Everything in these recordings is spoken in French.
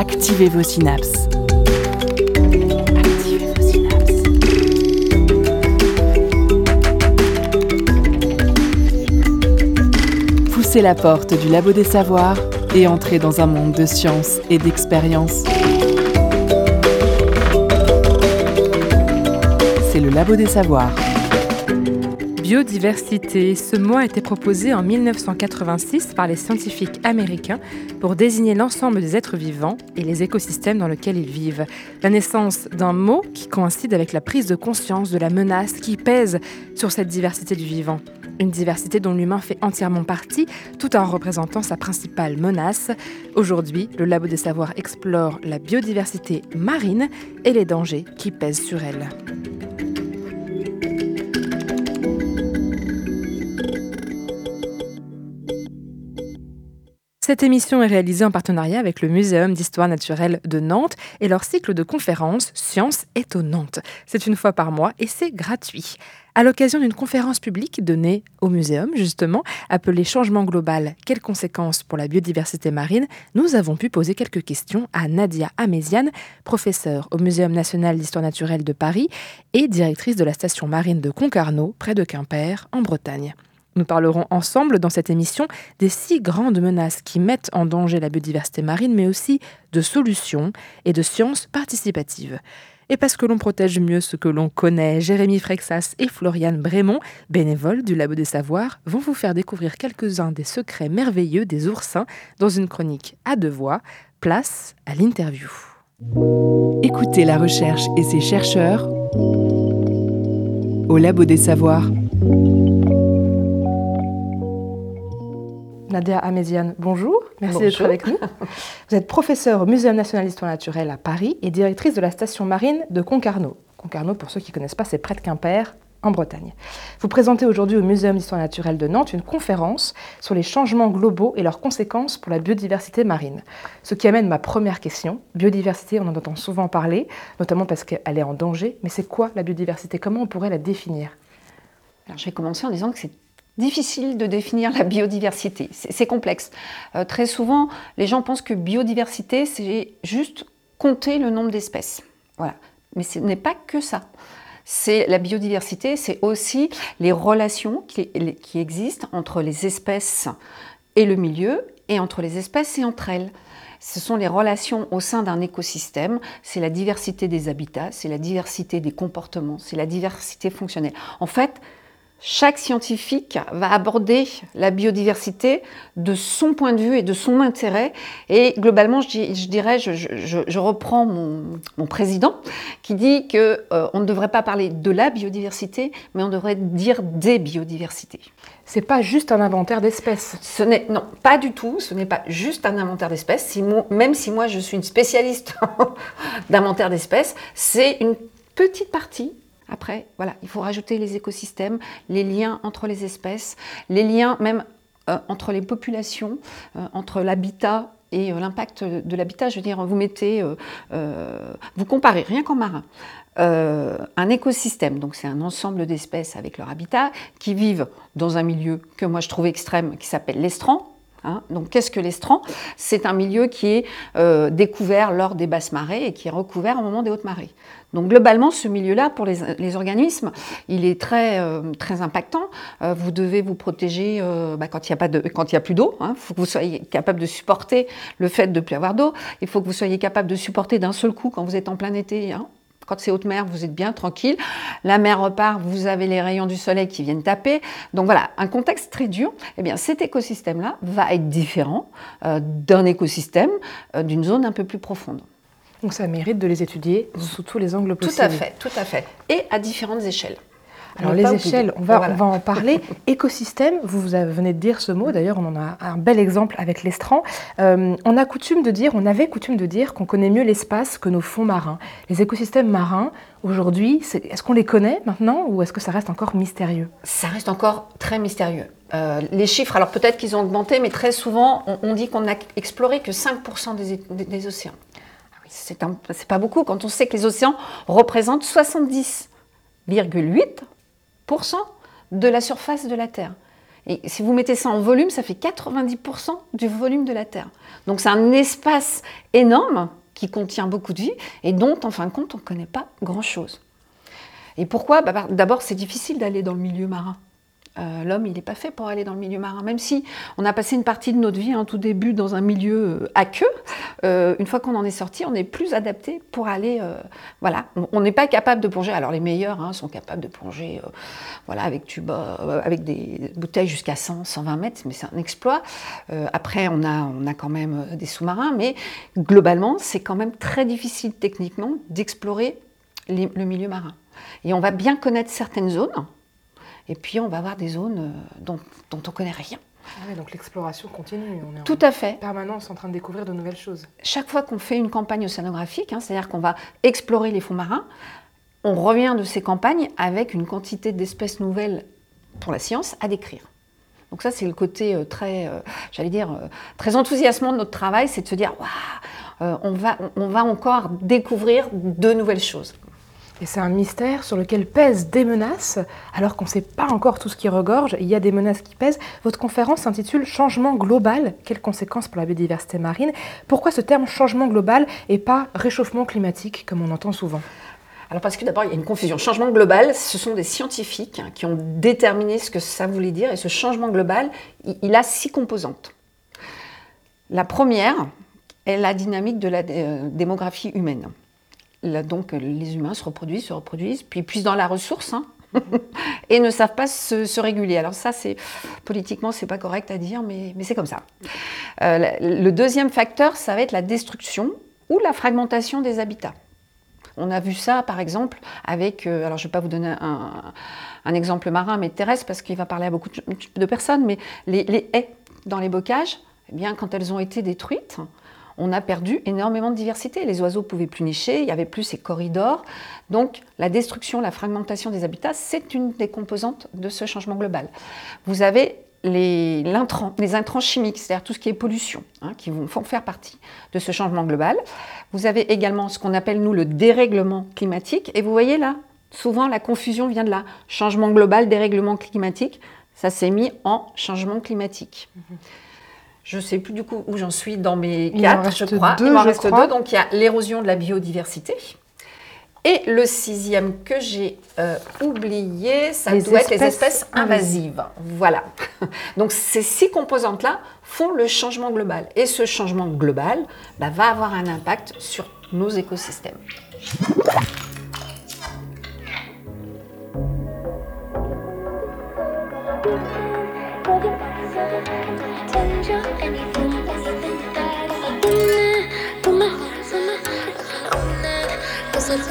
Activez vos synapses. Poussez la porte du labo des savoirs et entrez dans un monde de science et d'expérience. C'est le labo des savoirs. Biodiversité, ce mot a été proposé en 1986 par les scientifiques américains pour désigner l'ensemble des êtres vivants et les écosystèmes dans lesquels ils vivent. La naissance d'un mot qui coïncide avec la prise de conscience de la menace qui pèse sur cette diversité du vivant. Une diversité dont l'humain fait entièrement partie, tout en représentant sa principale menace. Aujourd'hui, le Labo des Savoirs explore la biodiversité marine et les dangers qui pèsent sur elle. Cette émission est réalisée en partenariat avec le Muséum d'histoire naturelle de Nantes et leur cycle de conférences Sciences étonnantes. C'est une fois par mois et c'est gratuit. À l'occasion d'une conférence publique donnée au muséum, justement, appelée Changement global, quelles conséquences pour la biodiversité marine, nous avons pu poser quelques questions à Nadia Améziane, professeure au Muséum national d'histoire naturelle de Paris et directrice de la station marine de Concarneau, près de Quimper, en Bretagne. Nous parlerons ensemble dans cette émission des six grandes menaces qui mettent en danger la biodiversité marine, mais aussi de solutions et de sciences participatives. Et parce que l'on protège mieux ce que l'on connaît, Jérémy Frexas et Floriane Brémont, bénévoles du Labo des Savoirs, vont vous faire découvrir quelques-uns des secrets merveilleux des oursins dans une chronique à deux voix. Place à l'interview. Écoutez la recherche et ses chercheurs au Labo des Savoirs. Nadia Améziane, bonjour. Merci d'être avec nous. Vous êtes professeure au Muséum national d'histoire naturelle à Paris et directrice de la station marine de Concarneau. Concarneau, pour ceux qui ne connaissent pas, c'est près de Quimper, en Bretagne. Vous présentez aujourd'hui au Muséum d'histoire naturelle de Nantes une conférence sur les changements globaux et leurs conséquences pour la biodiversité marine. Ce qui amène ma première question. Biodiversité, on en entend souvent parler, notamment parce qu'elle est en danger. Mais c'est quoi la biodiversité? Comment on pourrait la définir? Alors, je vais commencer en disant que c'est difficile de définir la biodiversité. C'est complexe. Euh, très souvent, les gens pensent que biodiversité, c'est juste compter le nombre d'espèces. Voilà. Mais ce n'est pas que ça. C'est la biodiversité, c'est aussi les relations qui, qui existent entre les espèces et le milieu, et entre les espèces et entre elles. Ce sont les relations au sein d'un écosystème, c'est la diversité des habitats, c'est la diversité des comportements, c'est la diversité fonctionnelle. En fait, chaque scientifique va aborder la biodiversité de son point de vue et de son intérêt. Et globalement, je, dirais, je, reprends mon, président qui dit qu'on euh, ne devrait pas parler de la biodiversité, mais on devrait dire des biodiversités. C'est pas juste un inventaire d'espèces. Ce n'est non, pas du tout. Ce n'est pas juste un inventaire d'espèces. même si moi je suis une spécialiste d'inventaire d'espèces, c'est une petite partie après, voilà, il faut rajouter les écosystèmes, les liens entre les espèces, les liens même euh, entre les populations, euh, entre l'habitat et euh, l'impact de l'habitat. Je veux dire, vous mettez, vous comparez rien qu'en marin. un écosystème, donc c'est un ensemble d'espèces avec leur habitat, qui vivent dans un milieu que moi je trouve extrême, qui s'appelle l'estran, Hein? donc, qu'est-ce que l'estran? C'est un milieu qui est euh, découvert lors des basses marées et qui est recouvert au moment des hautes marées. Donc, globalement, ce milieu-là, pour les, organismes, il est très, euh, très impactant. Euh, vous devez vous protéger bah, quand il n'y a, plus d'eau. Il hein. faut que vous soyez capable de supporter le fait de ne plus avoir d'eau. Il faut que vous soyez capable de supporter d'un seul coup quand vous êtes en plein été. Hein. Quand c'est haute mer, vous êtes bien tranquille. La mer repart, vous avez les rayons du soleil qui viennent taper. Donc voilà, un contexte très dur. Eh bien, cet écosystème-là va être différent euh, d'un écosystème euh, d'une zone un peu plus profonde. Donc ça mérite de les étudier sous tous les angles possibles. Tout à fait, tout à fait. Et à différentes échelles. Alors les échelles, on va, on va en parler. Écosystème, vous, venez de dire ce mot, d'ailleurs on en a un bel exemple avec l'estran. Euh, on a coutume de dire, on avait coutume de dire qu'on connaît mieux l'espace que nos fonds marins. Les écosystèmes marins, aujourd'hui, est-ce qu'on les connaît maintenant ou est-ce que ça reste encore mystérieux? Ça reste encore très mystérieux. Euh, les chiffres, alors peut-être qu'ils ont augmenté, mais très souvent on, dit qu'on n'a exploré que 5% des, des, océans. Ah c'est pas beaucoup quand on sait que les océans représentent 70,8 de la surface de la Terre. Et si vous mettez ça en volume, ça fait 90% du volume de la Terre. Donc c'est un espace énorme qui contient beaucoup de vie et dont, en fin de compte, on ne connaît pas grand-chose. Et pourquoi? Bah, D'abord, c'est difficile d'aller dans le milieu marin. Euh, l'homme, il n'est pas fait pour aller dans le milieu marin. Même si on a passé une partie de notre vie, en hein, tout début, dans un milieu euh, aqueux, euh, une fois qu'on en est sorti, on est plus adapté pour aller. voilà, on n'est pas capable de plonger. Alors les meilleurs hein, sont capables de plonger, voilà, avec avec des bouteilles jusqu'à 100, 120 mètres, mais c'est un exploit. après, on a, on a quand même des sous-marins, mais globalement, c'est quand même très difficile techniquement d'explorer le milieu marin. Et on va bien connaître certaines zones et puis, on va avoir des zones euh, dont, on ne connaît rien. Ah donc l'exploration continue. On est Tout à fait. Permanence en train de découvrir de nouvelles choses. Chaque fois qu'on fait une campagne océanographique, hein, c'est-à-dire qu'on va explorer les fonds marins, on revient de ces campagnes avec une quantité d'espèces nouvelles pour la science à décrire. Donc ça, c'est le côté euh, très, euh, j'allais dire, très enthousiasmant de notre travail, c'est de se dire, waouh, on, va, on va encore découvrir de nouvelles choses. Et c'est un mystère sur lequel pèsent des menaces, alors qu'on ne sait pas encore tout ce qui regorge. Il y a des menaces qui pèsent. Votre conférence s'intitule Changement global. Quelles conséquences pour la biodiversité marine? Pourquoi ce terme changement global et pas réchauffement climatique, comme on entend souvent? Alors parce que d'abord, il y a une confusion. Changement global, ce sont des scientifiques qui ont déterminé ce que ça voulait dire. Et ce changement global, il a six composantes. La première est la dynamique de la euh, démographie humaine donc les humains se reproduisent, se reproduisent, puis puissent dans la ressource, hein, et ne savent pas se, réguler. Alors ça, c'est politiquement, c'est pas correct à dire, mais, c'est comme ça. Euh, le deuxième facteur, ça va être la destruction ou la fragmentation des habitats. On a vu ça, par exemple, avec, euh, alors je ne vais pas vous donner un, exemple marin, mais terrestre, parce qu'il va parler à beaucoup de, personnes, mais les, les, haies dans les bocages, eh bien, quand elles ont été détruites, on a perdu énormément de diversité. Les oiseaux pouvaient plus nicher, il n'y avait plus ces corridors. Donc la destruction, la fragmentation des habitats, c'est une des composantes de ce changement global. Vous avez les, les intrants chimiques, c'est-à-dire tout ce qui est pollution, hein, qui vont faire partie de ce changement global. Vous avez également ce qu'on appelle, nous, le dérèglement climatique. Et vous voyez là, souvent la confusion vient de là. Changement global, dérèglement climatique, ça s'est mis en changement climatique. Mm-hmm. Je ne sais plus du coup où j'en suis dans mes quatre, je crois. il m'en reste deux. Donc il y a l'érosion de la biodiversité. Et le sixième que j'ai euh, oublié, ça doit être les espèces invasives. Voilà. Donc ces six composantes-là font le changement global. Et ce changement global bah, va avoir un impact sur nos écosystèmes. How'd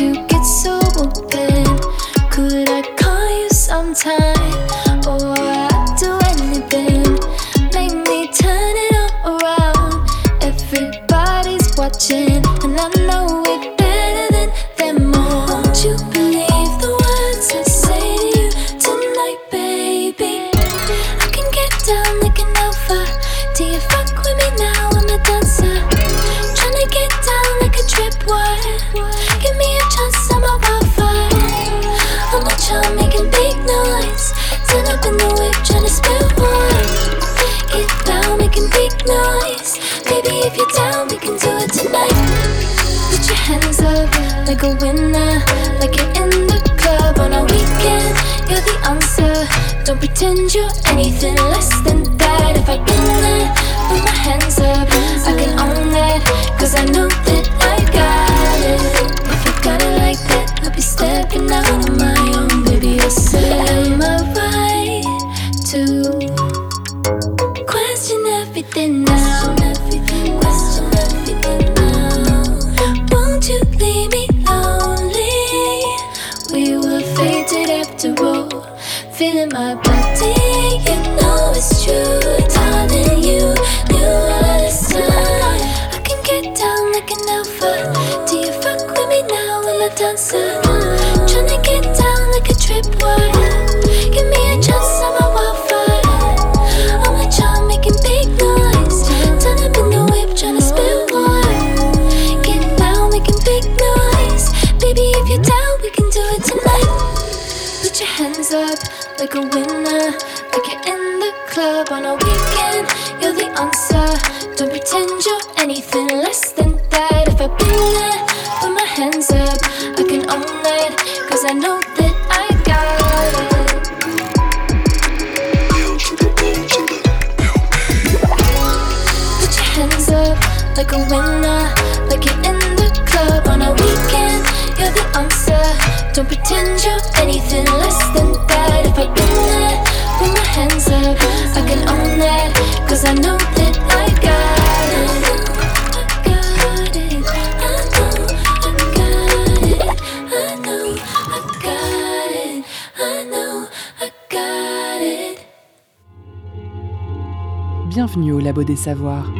you get so open? Could I call you sometime? Or I'd do anything. Make me turn it all around. Everybody's watching, like a winner, like you're in the club on a weekend. You're the answer. Don't pretend you're anything less than that. If I've been there, put my hands up. I can own that, cause I know that I got it. If you got it like that, I'll be stepping out on my own. Baby, I'll say, Am I right to question everything Feeling my body, like a winner. Like you're in the club on a weekend, you're the answer. Don't pretend you're anything less than that. If I've been there, put my hands up, I can own that, cause I know that I got it. Put your hands up, like a winner, like you're in the club on a weekend, you're the answer. Don't pretend Au Labo des Savoirs.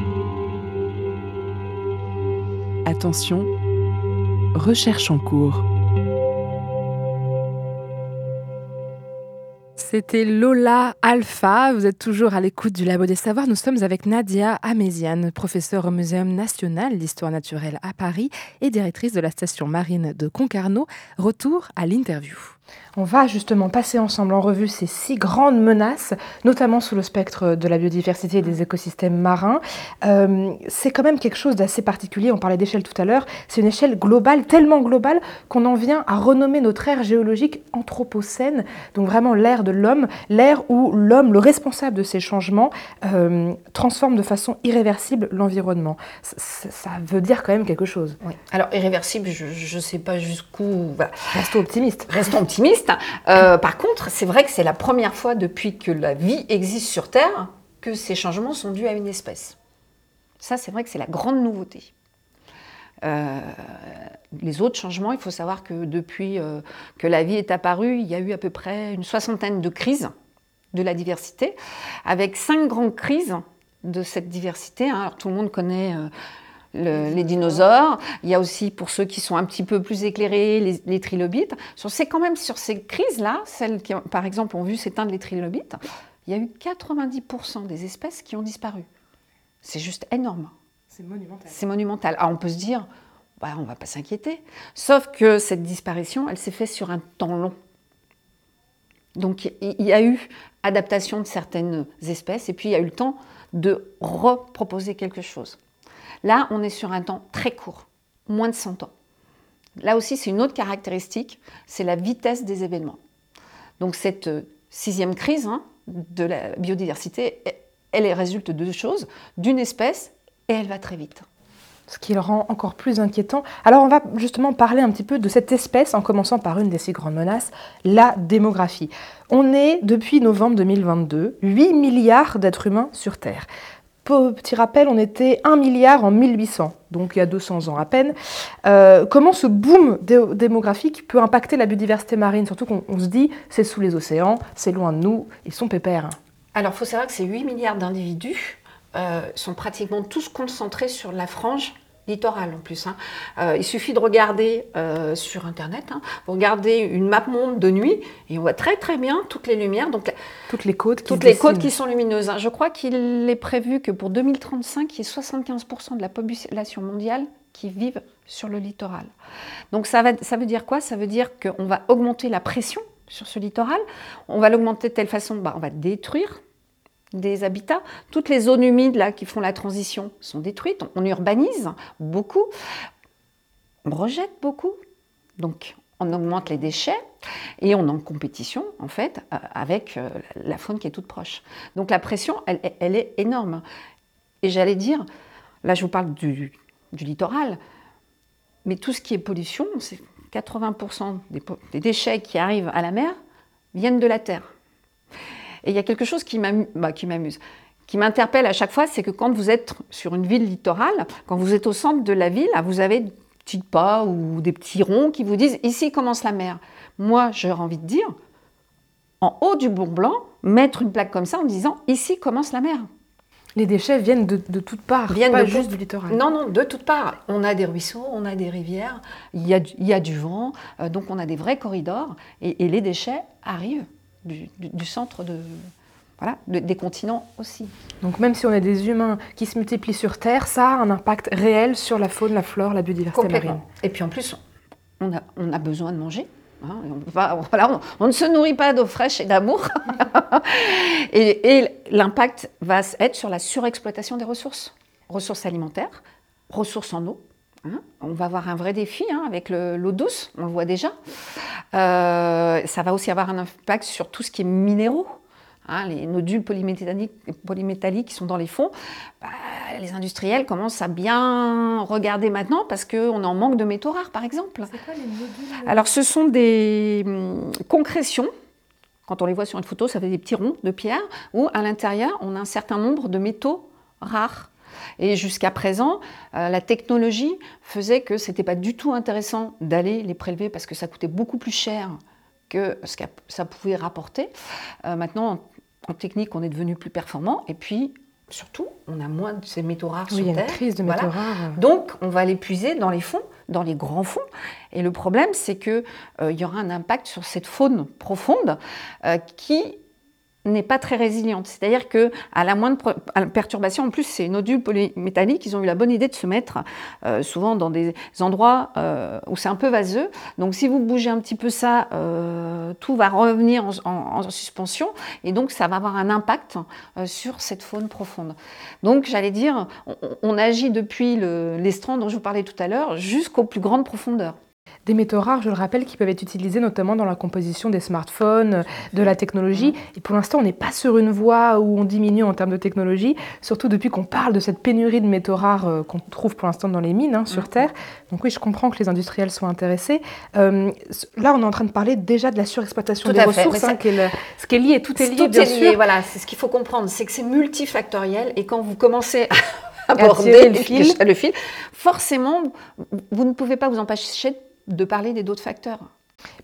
Attention, recherche en cours. C'était Lola Alpha. Vous êtes toujours à l'écoute du Labo des Savoirs. Nous sommes avec Nadia Améziane, professeure au Muséum national d'histoire naturelle à Paris et directrice de la station marine de Concarneau. Retour à l'interview. On va justement passer ensemble en revue ces six grandes menaces, notamment sous le spectre de la biodiversité et des écosystèmes marins. Euh, c'est quand même quelque chose d'assez particulier. On parlait d'échelle tout à l'heure. C'est une échelle globale, tellement globale qu'on en vient à renommer notre ère géologique anthropocène, donc vraiment l'ère de l'homme, l'ère où l'homme, le responsable de ces changements, euh, transforme de façon irréversible l'environnement. Ça, ça- ça veut dire quand même quelque chose. Oui. Alors, irréversible, je ne sais pas jusqu'où. voilà. Restons optimistes. Restons optimistes. Euh, par contre, c'est vrai que c'est la première fois depuis que la vie existe sur Terre que ces changements sont dus à une espèce. Ça, c'est vrai que c'est la grande nouveauté. Euh, les autres changements, il faut savoir que depuis euh, que la vie est apparue, il y a eu à peu près une soixantaine de crises de la diversité, avec cinq grandes crises de cette diversité. hein. Tout le monde connaît le- les dinosaures. Il y a aussi, pour ceux qui sont un petit peu plus éclairés, les, les trilobites. Sur, c'est quand même sur ces crises-là, celles qui, par exemple, ont vu s'éteindre les trilobites, il y a eu 90% des espèces qui ont disparu. C'est juste énorme. C'est monumental. C'est monumental. Alors on peut se dire, bah, on ne va pas s'inquiéter. Sauf que cette disparition, elle s'est faite sur un temps long. Donc il y a eu adaptation de certaines espèces et puis il y a eu le temps de reproposer quelque chose. Là, on est sur un temps très court, moins de 100 ans. Là aussi, c'est une autre caractéristique, c'est la vitesse des événements. Donc cette euh, sixième crise hein, de la biodiversité, elle résulte de deux choses, d'une espèce et elle va très vite. Ce qui le rend encore plus inquiétant. Alors on va justement parler un petit peu de cette espèce en commençant par une des six grandes menaces, la démographie. On est depuis novembre 2022 8 milliards d'êtres humains sur Terre. Pe- Petit rappel, on était 1 milliard en 1800, donc il y a 200 ans à peine. Euh, comment ce boom dé- démographique peut impacter la biodiversité marine? Surtout qu'on on se dit, c'est sous les océans, c'est loin de nous, ils sont pépères. Alors, il faut savoir que ces 8 milliards d'individus euh, sont pratiquement tous concentrés sur la frange littorale en plus. hein. Euh, il suffit de regarder euh, sur Internet, hein, vous regardez une map monde de nuit et on voit très très bien toutes les lumières, donc Toutes les côtes qui toutes les côtes qui sont lumineuses. hein. Je crois qu'il est prévu que pour 2035, il y ait 75% de la population mondiale qui vivent sur le littoral. Donc ça, va, ça veut dire quoi? Ça veut dire qu'on va augmenter la pression sur ce littoral. On va l'augmenter de telle façon, bah, on va détruire des habitats. Toutes les zones humides là, qui font la transition sont détruites. On urbanise beaucoup. On rejette beaucoup. Donc on augmente les déchets et on est en compétition en fait euh, avec euh, la faune qui est toute proche. Donc la pression, elle, est énorme. Et j'allais dire, là je vous parle du, littoral, mais tout ce qui est pollution, c'est 80% des, po- des déchets qui arrivent à la mer viennent de la terre. Et il y a quelque chose qui bah, qui m'amuse, qui m'interpelle à chaque fois, c'est que quand vous êtes sur une ville littorale, quand vous êtes au centre de la ville, vous avez des petits pas ou des petits ronds qui vous disent ici commence la mer. Moi, j'aurais envie de dire, en haut du Mont Blanc, mettre une plaque comme ça en disant ici commence la mer. Les déchets viennent de, de toutes parts, Viennent pas de juste du littoral. Non, non, de toutes parts. On a des ruisseaux, on a des rivières, il y a du, il y a du vent, euh, donc on a des vrais corridors, et, et les déchets arrivent du, du- du centre de, voilà, de- des continents aussi. Donc même si on est des humains qui se multiplient sur Terre, ça a un impact réel sur la faune, la flore, la biodiversité marine. Et puis en plus, on a, on a besoin de manger. hein, on, peut pas- voilà, on- on ne se nourrit pas d'eau fraîche et d'amour. et et l'impact va être sur la surexploitation des ressources, ressources alimentaires, ressources en eau. Hein. On va avoir un vrai défi hein, avec le- l'eau douce, on le voit déjà. Euh, ça va aussi avoir un impact sur tout ce qui est minéraux. hein, les nodules polymétalliques, polymétalliques qui sont dans les fonds, Bah, les industriels commencent à bien regarder maintenant parce qu'on en manque de métaux rares, par exemple. Alors, ce sont des hum, concrétions. Quand on les voit sur une photo, ça fait des petits ronds de pierre où, à l'intérieur, on a un certain nombre de métaux rares. Et jusqu'à présent, euh, la technologie faisait que ce n'était pas du tout intéressant d'aller les prélever parce que ça coûtait beaucoup plus cher que ce que ça pouvait rapporter. Euh, maintenant, en, en technique, on est devenu plus performant. Et puis, surtout, on a moins de ces métaux rares Oui, il sur y a une crise de Voilà. métaux rares. Donc, on va les puiser dans les fonds, dans les grands fonds. Et le problème, c'est qu'il y aura un impact sur cette faune profonde euh, qui n'est pas très résiliente. C'est-à-dire que à la moindre perturbation, en plus, ces nodules polymétalliques, ils ont eu la bonne idée de se mettre euh, souvent dans des endroits euh, où c'est un peu vaseux. Donc, si vous bougez un petit peu ça, euh, tout va revenir en, en- en suspension, et donc ça va avoir un impact sur cette faune profonde. Donc, j'allais dire, on, agit depuis le- l'estran dont je vous parlais tout à l'heure jusqu'aux plus grandes profondeurs. Des métaux rares, je le rappelle, qui peuvent être utilisés notamment dans la composition des smartphones, euh, de la technologie. Et pour l'instant, on n'est pas sur une voie où on diminue en termes de technologie, surtout depuis qu'on parle de cette pénurie de métaux rares euh, qu'on trouve pour l'instant dans les mines hein, sur Terre. Donc oui, je comprends que les industriels soient intéressés. Euh, là, on est en train de parler déjà de la surexploitation des ressources, ça- hein, qui est le- ce qui est lié, tout est lié, Tout bien est lié, sûr. voilà, c'est ce qu'il faut comprendre, c'est que c'est multifactoriel et quand vous commencez à aborder le fil. le fil, forcément, vous ne pouvez pas vous empêcher de parler des d'autres facteurs.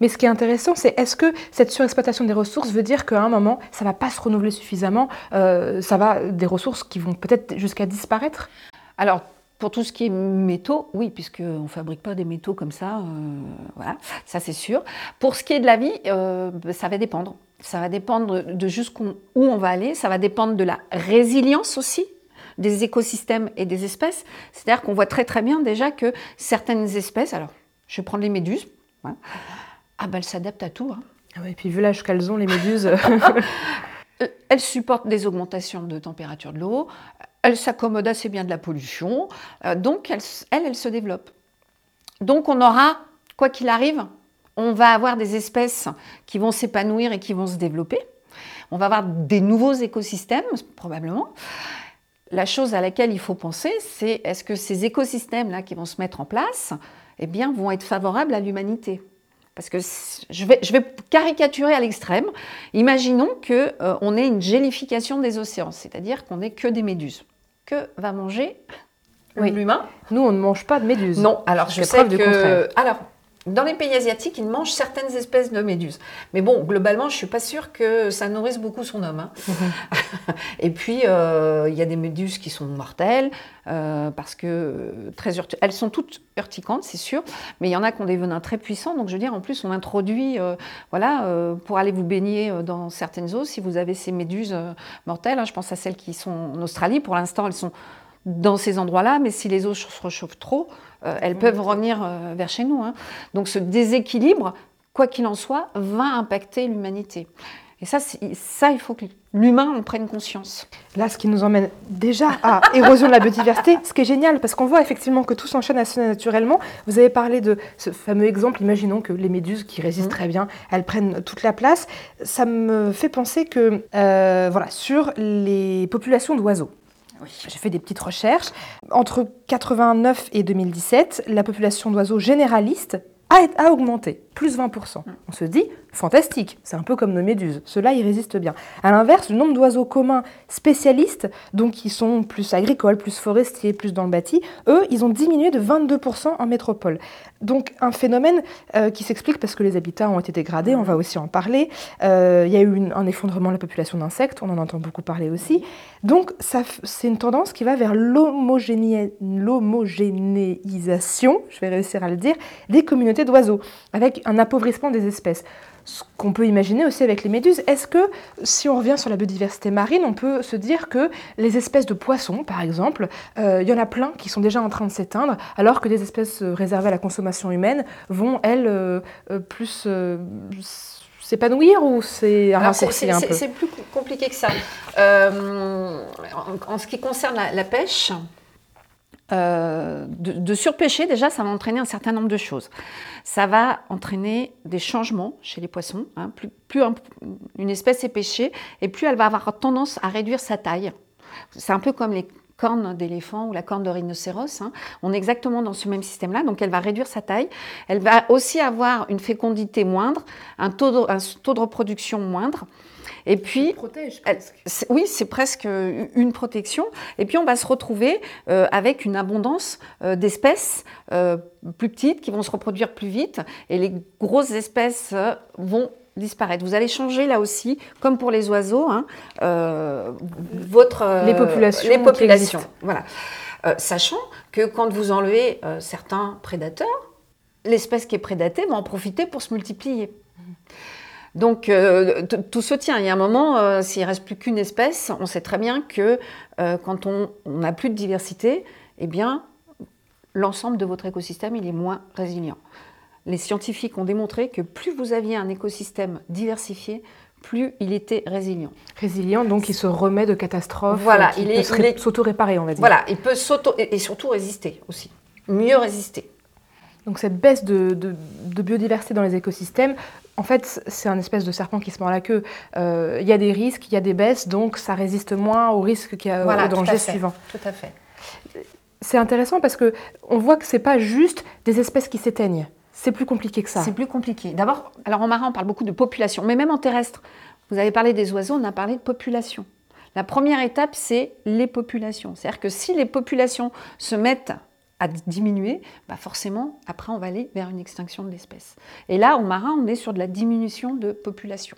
Mais ce qui est intéressant, c'est est-ce que cette surexploitation des ressources veut dire qu'à un moment, ça va pas se renouveler suffisamment, euh, ça va des ressources qui vont peut-être jusqu'à disparaître? Alors, pour tout ce qui est métaux, oui, puisqu'on ne fabrique pas des métaux comme ça, euh, voilà, ça c'est sûr. Pour ce qui est de la vie, euh, ça va dépendre. Ça va dépendre de jusqu'où où on va aller, ça va dépendre de la résilience aussi des écosystèmes et des espèces. C'est-à-dire qu'on voit très très bien déjà que certaines espèces, alors je vais prendre les méduses, voilà, ah ben elles s'adaptent à tout. hein. Ah ouais, Et puis vu l'âge qu'elles ont, les méduses, Euh, Elles supportent des augmentations de température de l'eau, elles s'accommodent assez bien de la pollution, euh, donc elles, elles, elles se développent. Donc on aura, quoi qu'il arrive, on va avoir des espèces qui vont s'épanouir et qui vont se développer. On va avoir des nouveaux écosystèmes, probablement. La chose à laquelle il faut penser, c'est est-ce que ces écosystèmes-là qui vont se mettre en place, eh bien, vont être favorables à l'humanité parce que je vais, je vais caricaturer à l'extrême. Imaginons que euh, on ait une gélification des océans, c'est-à-dire qu'on n'ait que des méduses. Que va manger Oui. l'humain? Nous, on ne mange pas de méduses. Non, alors je sais que... contraire. Alors, dans les pays asiatiques, ils mangent certaines espèces de méduses. Mais bon, globalement, je suis pas sûre que ça nourrisse beaucoup son homme. hein. Et puis, euh, il y a des méduses qui sont mortelles, euh, parce que euh, très elles sont toutes urticantes, c'est sûr, mais il y en a qui ont des venins très puissants. Donc, je veux dire, en plus, on introduit, euh, voilà, pour aller vous baigner dans certaines eaux, si vous avez ces méduses mortelles, hein, je pense à celles qui sont en Australie, pour l'instant, elles sont dans ces endroits-là, mais si les eaux se réchauffent trop, euh, elles peuvent revenir euh, vers chez nous. hein. Donc ce déséquilibre, quoi qu'il en soit, va impacter l'humanité. Et ça, ça, il faut que l'humain en prenne conscience. Là, ce qui nous emmène déjà à érosion de la biodiversité, ce qui est génial, parce qu'on voit effectivement que tout s'enchaîne assez naturellement. Vous avez parlé de ce fameux exemple, imaginons que les méduses qui résistent Mhm. très bien, elles prennent toute la place. Ça me fait penser que, euh, voilà, sur les populations d'oiseaux, j'ai fait des petites recherches. Entre 89 et 2017, la population d'oiseaux généralistes a, a augmenté, plus 20%. On se dit, fantastique, c'est un peu comme nos méduses, ceux-là, ils résistent bien. À l'inverse, le nombre d'oiseaux communs spécialistes, donc qui sont plus agricoles, plus forestiers, plus dans le bâti, eux, ils ont diminué de 22% en métropole. Donc un phénomène euh, qui s'explique parce que les habitats ont été dégradés, on va aussi en parler. Euh, Il y a eu un effondrement de la population d'insectes, on en entend beaucoup parler aussi. Donc c'est une tendance qui va vers l'homogéné- l'homogénéisation, je vais réussir à le dire, des communautés d'oiseaux, avec un appauvrissement des espèces. Ce qu'on peut imaginer aussi avec les méduses. Est-ce que, si on revient sur la biodiversité marine, on peut se dire que les espèces de poissons, par exemple, euh, il y en a plein qui sont déjà en train de s'éteindre, alors que des espèces euh, réservées à la consommation humaine vont, elles, euh, euh, plus euh, s'épanouir ou c'est un raccourci peu? c'est plus compliqué que ça. Euh, en, en ce qui concerne la, la pêche, euh, de, surpêcher, déjà, ça va entraîner un certain nombre de choses. Ça va entraîner des changements chez les poissons. hein. Plus, plus un- une espèce est pêchée, et plus elle va avoir tendance à réduire sa taille. C'est un peu comme les cornes d'éléphant ou la corne de rhinocéros. hein. On est exactement dans ce même système-là. Donc, elle va réduire sa taille. Elle va aussi avoir une fécondité moindre, un taux de reproduction moindre. Et puis, protège oui, c'est presque une protection. Et puis, on va se retrouver euh, avec une abondance euh, d'espèces euh, plus petites qui vont se reproduire plus vite. Et les grosses espèces euh, vont disparaître. Vous allez changer là aussi, comme pour les oiseaux, hein, euh, votre, euh, Les populations les populations. Voilà. Euh, sachant que quand vous enlevez euh, certains prédateurs, l'espèce qui est prédatée va en profiter pour se multiplier. Donc euh, tout se tient. Il y a un moment, euh, s'il reste plus qu'une espèce, on sait très bien que euh, quand on n'a plus de diversité, eh bien l'ensemble de votre écosystème il est moins résilient. Les scientifiques ont démontré que plus vous aviez un écosystème diversifié, plus il était résilient. Résilient, donc il se remet de catastrophes. Voilà, euh, il peut est- est- s'auto-réparer, on va dire. Voilà, il peut s'auto et, et surtout résister aussi, mieux résister. Donc cette baisse de, de- de biodiversité dans les écosystèmes, en fait, c'est un espèce de serpent qui se mord la queue. Euh, Il y a des risques, il y a des baisses, donc ça résiste moins aux risques qu'il y a Voilà, au tout danger fait. suivant. Tout à fait. C'est intéressant parce que on voit que c'est pas juste des espèces qui s'éteignent. C'est plus compliqué que ça. C'est plus compliqué. D'abord, alors en marin, on parle beaucoup de population, mais même en terrestre. Vous avez parlé des oiseaux, on a parlé de population. La première étape, c'est les populations. C'est-à-dire que si les populations se mettent à diminuer, bah forcément, après, on va aller vers une extinction de l'espèce. Et là, en marin, on est sur de la diminution de population.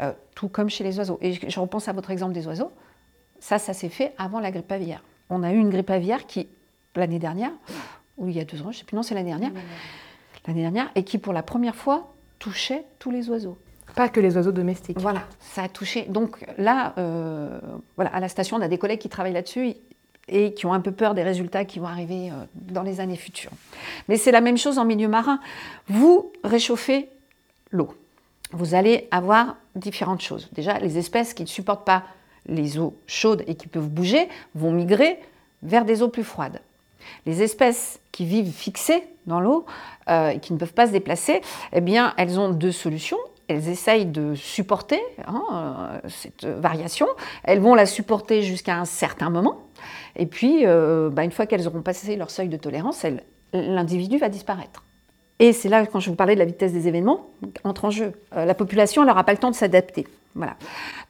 Euh, tout comme chez les oiseaux. Et je, je repense à votre exemple des oiseaux. Ça, ça s'est fait avant la grippe aviaire. On a eu une grippe aviaire qui, l'année dernière, ou il y a deux ans, je ne sais plus, non, c'est l'année dernière, l'année dernière, et qui pour la première fois touchait tous les oiseaux. Pas que les oiseaux domestiques. Voilà, ça a touché. Donc là, euh, voilà, à la station, on a des collègues qui travaillent là-dessus et qui ont un peu peur des résultats qui vont arriver euh, dans les années futures. Mais c'est la même chose en milieu marin. Vous réchauffez l'eau. Vous allez avoir différentes choses. Déjà, les espèces qui ne supportent pas les eaux chaudes et qui peuvent bouger vont migrer vers des eaux plus froides. Les espèces qui vivent fixées dans l'eau euh, et qui ne peuvent pas se déplacer, eh bien, elles ont deux solutions. Elles essayent de supporter hein, euh, cette variation. Elles vont la supporter jusqu'à un certain moment. Et puis, euh, bah, une fois qu'elles auront passé leur seuil de tolérance, l'individu va disparaître. Et c'est là, quand je vous parlais de la vitesse des événements, entre en jeu. Euh, la population, n'aura pas le temps de s'adapter. Voilà.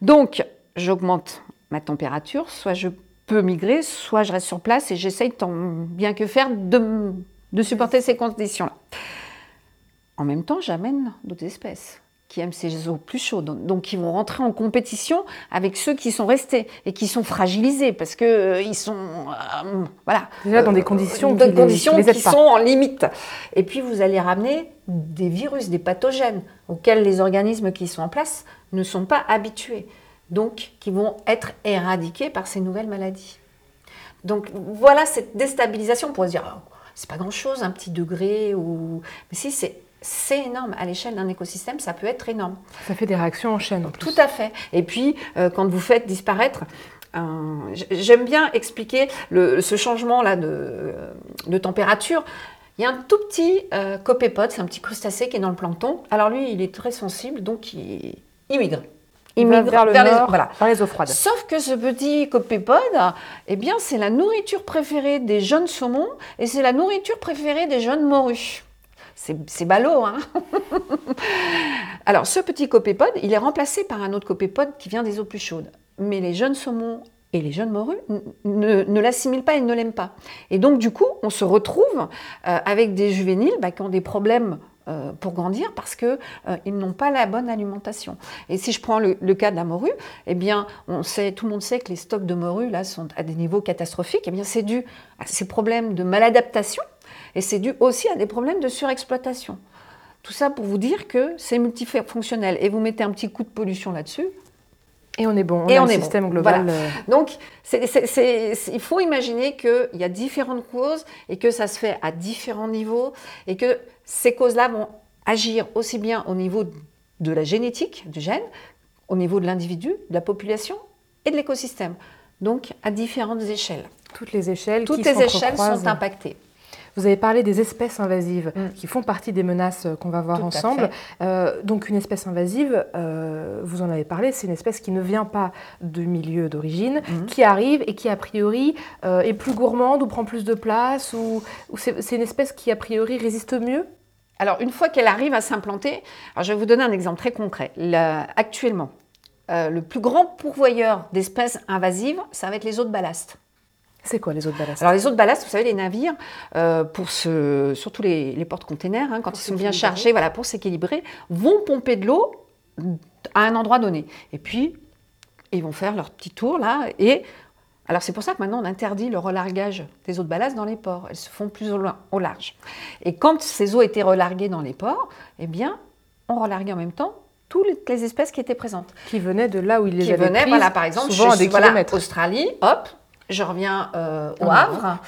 Donc, j'augmente ma température, soit je peux migrer, soit je reste sur place et j'essaye tant bien que faire de supporter ces conditions-là. En même temps, j'amène d'autres espèces qui aiment ces eaux plus chaudes, donc qui vont rentrer en compétition avec ceux qui sont restés et qui sont fragilisés parce que euh, ils sont euh, voilà Déjà dans des conditions dans qui des conditions qui les sont en limite. Et puis vous allez ramener des virus, des pathogènes auxquels les organismes qui sont en place ne sont pas habitués, donc qui vont être éradiqués par ces nouvelles maladies. Donc voilà cette déstabilisation. On pourrait se dire, oh, c'est pas grand-chose, un petit degré ou, mais si c'est c'est énorme à l'échelle d'un écosystème, ça peut être énorme. Ça fait des réactions en chaîne en plus. Tout à fait. Et puis, euh, quand vous faites disparaître, euh, j'aime bien expliquer le- ce changement-là de, de température. Il y a un tout petit euh, copépode, c'est un petit crustacé qui est dans le plancton. Alors lui, il est très sensible, donc il, il migre. Il va vers le les- nord, voilà. vers les eaux froides. Sauf que ce petit copépode, eh bien, c'est la nourriture préférée des jeunes saumons et c'est la nourriture préférée des jeunes morues. C'est ballot, hein Alors, ce petit copépode, il est remplacé par un autre copépode qui vient des eaux plus chaudes. Mais les jeunes saumons et les jeunes morues ne, l'assimilent pas et ne l'aiment pas. Et donc, du coup, on se retrouve euh, avec des juvéniles bah, qui ont des problèmes euh, pour grandir parce qu'ils n'ont pas la bonne alimentation. Et si je prends le, le cas de la morue, eh bien, on sait, tout le monde sait que les stocks de morue là, sont à des niveaux catastrophiques. Eh bien, c'est dû à ces problèmes de maladaptation et c'est dû aussi à des problèmes de surexploitation. Tout ça pour vous dire que c'est multifonctionnel. Et vous mettez un petit coup de pollution là-dessus. Et on est bon, on Et a on un est système bon. global. Voilà. euh, Donc, c'est- c'est- c'est- il faut imaginer qu'il y a différentes causes et que ça se fait à différents niveaux et que ces causes-là vont agir aussi bien au niveau de la génétique, du gène, au niveau de l'individu, de la population et de l'écosystème. Donc, à différentes échelles. toutes les échelles Toutes qui les échelles sont impactées. Vous avez parlé des espèces invasives Mm. qui font partie des menaces euh, qu'on va voir Tout ensemble. Euh, donc une espèce invasive, euh, vous en avez parlé, c'est une espèce qui ne vient pas de milieu d'origine, Mhm. qui arrive et qui a priori euh, est plus gourmande ou prend plus de place ou, ou c'est une espèce qui a priori résiste mieux? Alors, une fois qu'elle arrive à s'implanter, je vais vous donner un exemple très concret. Là, actuellement, euh, le plus grand pourvoyeur d'espèces invasives, ça va être les eaux de ballast. C'est quoi les autres ballasts Alors les eaux de ballast, vous savez, les navires, euh, pour se, surtout les, les portes-containers, hein, quand ils sont bien chargés, voilà, pour s'équilibrer, vont pomper de l'eau à un endroit donné. Et puis, ils vont faire leur petit tour là. Et alors c'est pour ça que maintenant on interdit le relargage des eaux de ballast dans les ports. Elles se font plus au, loin- au large. Et quand ces eaux étaient relarguées dans les ports, eh bien, on relarguait en même temps toutes les- espèces qui étaient présentes qui venaient de là où ils les qui avaient venaient, prises, voilà, par exemple, souvent je à des suis- voilà, kilomètres. Australie, hop, je reviens euh, au En Havre.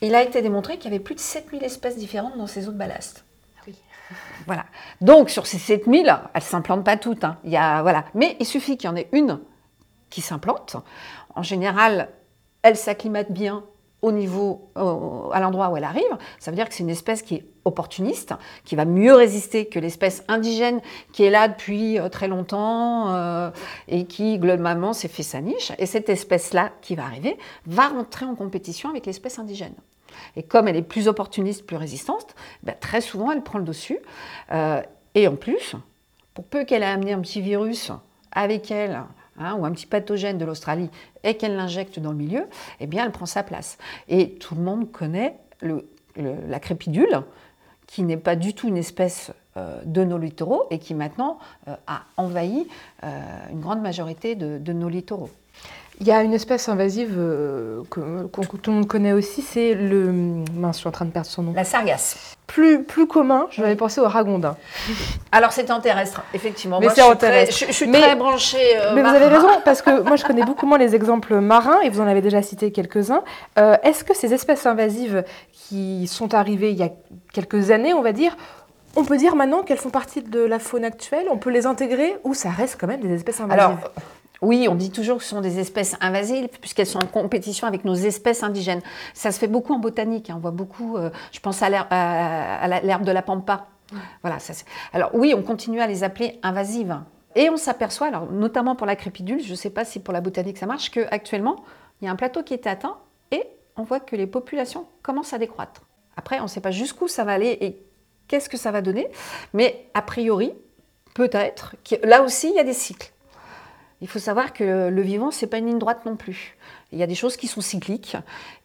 Il a été démontré qu'il y avait plus de 7000 espèces différentes dans ces eaux de ballast. Voilà. Donc, sur ces 7000, elles ne s'implantent pas toutes. hein. Il y a, voilà. Mais il suffit qu'il y en ait une qui s'implante. En général, elle s'acclimate bien au niveau, au- à l'endroit où elle arrive. Ça veut dire que c'est une espèce qui est opportuniste, qui va mieux résister que l'espèce indigène qui est là depuis euh, très longtemps euh, et qui globalement s'est fait sa niche. Et cette espèce-là qui va arriver va rentrer en compétition avec l'espèce indigène. Et comme elle est plus opportuniste, plus résistante, ben, très souvent elle prend le dessus. Euh, et en plus, pour peu qu'elle ait amené un petit virus avec elle, hein, ou un petit pathogène de l'Australie, et qu'elle l'injecte dans le milieu, eh bien elle prend sa place. Et tout le monde connaît la crépidule, qui n'est pas du tout une espèce euh, de nos littoraux et qui maintenant euh, a envahi euh, une grande majorité de nos littoraux. Il y a une espèce invasive euh, que, tout le monde connaît aussi, c'est le... Mince, je suis en train de perdre son nom. La sargasse. Plus, plus commun, je vais penser au ragondin. Alors c'est en terrestre, effectivement. Mais Moi, c'est je en suis très- terrestre. Je, je suis Mais- très branchée. euh, Mais vous avez raison, parce que moi je connais beaucoup moins les exemples marins, et vous en avez déjà cité quelques-uns. Euh, Est-ce que ces espèces invasives qui sont arrivées il y a quelques années, on va dire, on peut dire maintenant qu'elles font partie de la faune actuelle On peut les intégrer ou ça reste quand même des espèces invasives? Alors, oui, on dit toujours que ce sont des espèces invasives puisqu'elles sont en compétition avec nos espèces indigènes. Ça se fait beaucoup en botanique. hein. On voit beaucoup, euh, je pense à l'herbe de la pampa. Voilà, ça, alors oui, on continue à les appeler invasives. Et on s'aperçoit, alors notamment pour la crépidule, je ne sais pas si pour la botanique ça marche, qu'actuellement, il y a un plateau qui est atteint et on voit que les populations commencent à décroître. Après, on ne sait pas jusqu'où ça va aller et qu'est-ce que ça va donner, mais a priori, peut-être, là aussi, il y a des cycles. Il faut savoir que le vivant, c'est pas une ligne droite non plus. Il y a des choses qui sont cycliques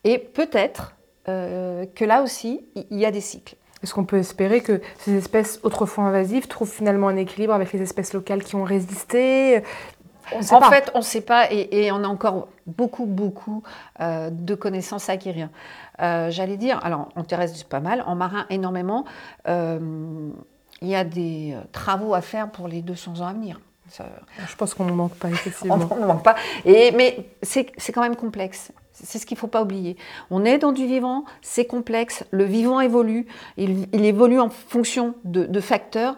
et peut-être euh, que là aussi, il y a des cycles. Est-ce qu'on peut espérer que ces espèces autrefois invasives trouvent finalement un équilibre avec les espèces locales qui ont résisté? On sait En pas. fait, on ne sait pas et, et on a encore beaucoup, beaucoup euh, de connaissances à acquérir. Euh, J'allais dire, alors en terrestre, c'est pas mal, en marin, énormément. Il y a des travaux à faire pour les 200 ans à venir. Ça- je pense qu'on n'en manque pas, on effectivement. ne manque pas. Et, mais c'est c'est quand même complexe. C'est ce qu'il ne faut pas oublier. On est dans du vivant, c'est complexe. Le vivant évolue. Il, il évolue en fonction de, de facteurs.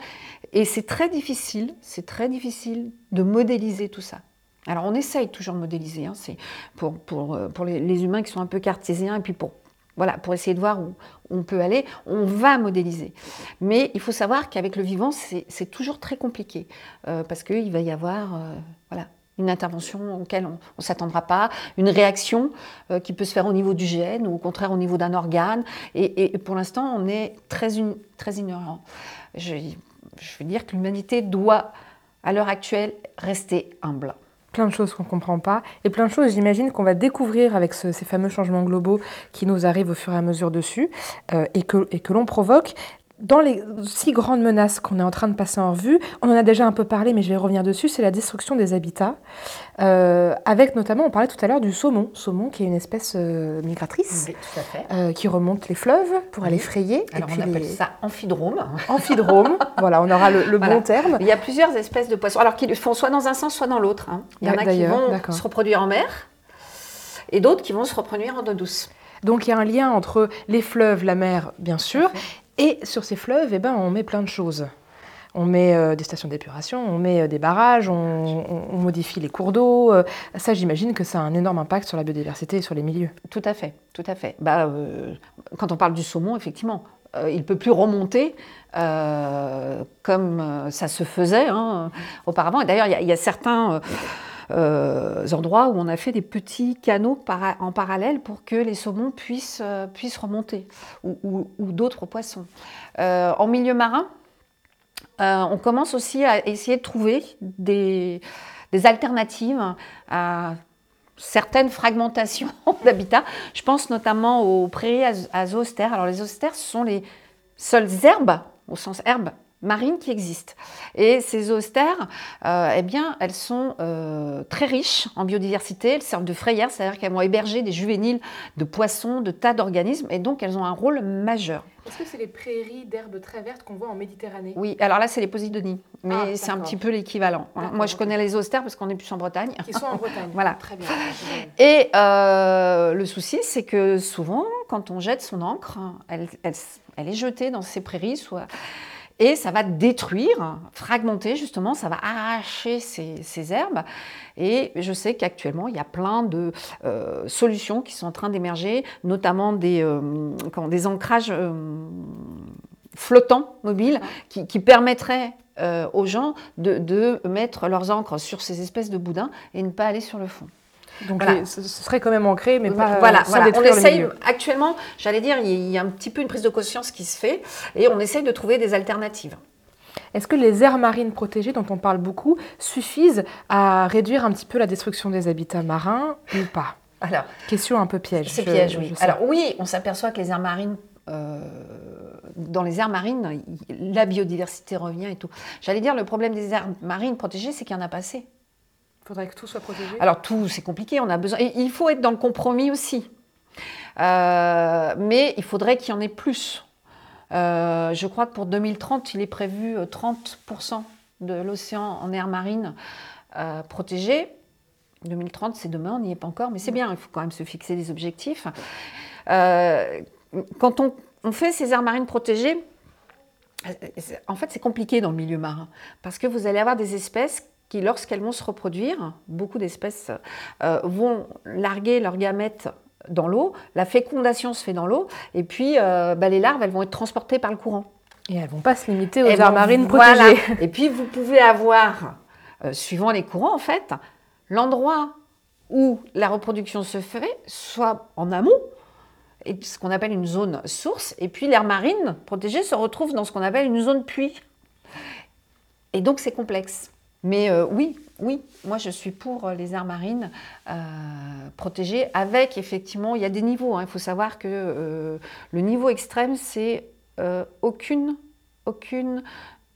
Et c'est très difficile, c'est très difficile de modéliser tout ça. Alors on essaye toujours de modéliser. hein. c'est pour, pour, euh, pour les, les humains qui sont un peu cartésiens et puis pour, voilà, pour essayer de voir où on peut aller, on va modéliser. Mais il faut savoir qu'avec le vivant, c'est toujours très compliqué euh, parce qu'il va y avoir euh, voilà, une intervention auquel on ne s'attendra pas, une réaction euh, qui peut se faire au niveau du gène ou au contraire au niveau d'un organe. Et, pour l'instant, on est très ignorant. Je, je veux dire que l'humanité doit, à l'heure actuelle, rester humble. Plein de choses qu'on ne comprend pas et plein de choses, j'imagine, qu'on va découvrir avec ce- ces fameux changements globaux qui nous arrivent au fur et à mesure dessus euh, et que, et que l'on provoque. Dans les six grandes menaces qu'on est en train de passer en revue, on en a déjà un peu parlé, mais je vais revenir dessus, c'est la destruction des habitats, euh, avec notamment, on parlait tout à l'heure du saumon, saumon qui est une espèce euh, migratrice, Oui, tout à fait. euh, qui remonte les fleuves pour aller frayer. Alors et on appelle les ça amphidrome. amphidromes, voilà, on aura le, le Voilà. bon terme. Il y a plusieurs espèces de poissons, alors qu'ils font soit dans un sens, soit dans l'autre. hein. Il y en a qui vont se reproduire en mer et d'autres qui vont se reproduire en eau douce. Donc il y a un lien entre les fleuves, la mer, bien sûr, et sur ces fleuves, eh ben, on met plein de choses. On met euh, des stations d'épuration, on met euh, des barrages, on, modifie les cours d'eau. euh, ça, j'imagine que ça a un énorme impact sur la biodiversité et sur les milieux. Tout à fait, tout à fait. Bah, quand on parle du saumon, effectivement, il ne peut plus remonter comme ça se faisait hein, auparavant. D'ailleurs, il y a- certains endroits où on a fait des petits canaux en parallèle pour que les saumons puissent, euh, puissent remonter, ou, d'autres poissons. Euh, en milieu marin, euh, on commence aussi à essayer de trouver des, alternatives à certaines fragmentations d'habitat. Je pense notamment aux prairies à, à. Alors les zoostères, ce sont les seules herbes, au sens herbes, marines qui existent. Et ces zoostères, euh, eh bien, elles sont euh, très riches en biodiversité. Elles servent de frayères, c'est-à-dire qu'elles vont héberger des juvéniles de poissons, de tas d'organismes, et donc elles ont un rôle majeur. Est-ce que c'est les prairies d'herbes très vertes qu'on voit en Méditerranée? Oui, alors là, c'est les Posidonies, mais Ah, c'est un petit peu l'équivalent. D'accord, Moi, je connais les zoostères parce qu'on est plus en Bretagne. Qui sont en Bretagne. Voilà. Très bien. Et euh, le souci, c'est que souvent, quand on jette son encre, elle, elle- elle est jetée dans ces prairies, soit, et ça va détruire, fragmenter justement, ça va arracher ces, ces herbes. Et je sais qu'actuellement, il y a plein de euh, solutions qui sont en train d'émerger, notamment des, euh, comment, des ancrages euh, flottants, mobiles, qui, qui permettraient aux gens de, de mettre leurs encres sur ces espèces de boudins et ne pas aller sur le fond. Donc Voilà. les- ce, serait quand même ancré, mais pas voilà, sans voilà. on le essaye actuellement, j'allais dire, il y a un petit peu une prise de conscience qui se fait et on essaye de trouver des alternatives. Est-ce que les aires marines protégées, dont on parle beaucoup, suffisent à réduire un petit peu la destruction des habitats marins ou pas? Alors, Question un peu piège. c'est piège, oui. Alors oui, on s'aperçoit que les aires marines, euh, dans les aires marines, la biodiversité revient et tout. J'allais dire, le problème des aires marines protégées, c'est qu'il n'y en a pas assez. Faudrait que tout soit protégé. Alors tout, c'est compliqué, on a besoin. et il faut être dans le compromis aussi. Euh, mais il faudrait qu'il y en ait plus. Euh, je crois que pour 2030, il est prévu euh, 30% de l'océan en air marine euh, protégé. 2030, c'est demain, on n'y est pas encore, mais c'est bien, il faut quand même se fixer des objectifs. Euh, quand on, on fait ces aires marines protégées, euh, en fait, c'est compliqué dans le milieu marin, parce que vous allez avoir des espèces qui, lorsqu'elles vont se reproduire, beaucoup d'espèces euh, vont larguer leurs gamètes dans l'eau, la fécondation se fait dans l'eau, et puis euh, bah, les larves, elles vont être transportées par le courant. Et elles vont pas se limiter aux Et aires marines voilà. protégées. Et puis vous pouvez avoir, euh, suivant les courants en fait, l'endroit où la reproduction se fait, soit en amont, et ce qu'on appelle une zone source, et puis l'aire marine protégée se retrouve dans ce qu'on appelle une zone puits. Et donc c'est complexe. Mais euh, oui, oui, moi je suis pour euh, les aires marines euh, protégées avec effectivement, il y a des niveaux. hein. Il faut savoir que euh, le niveau extrême, c'est aucune, aucune,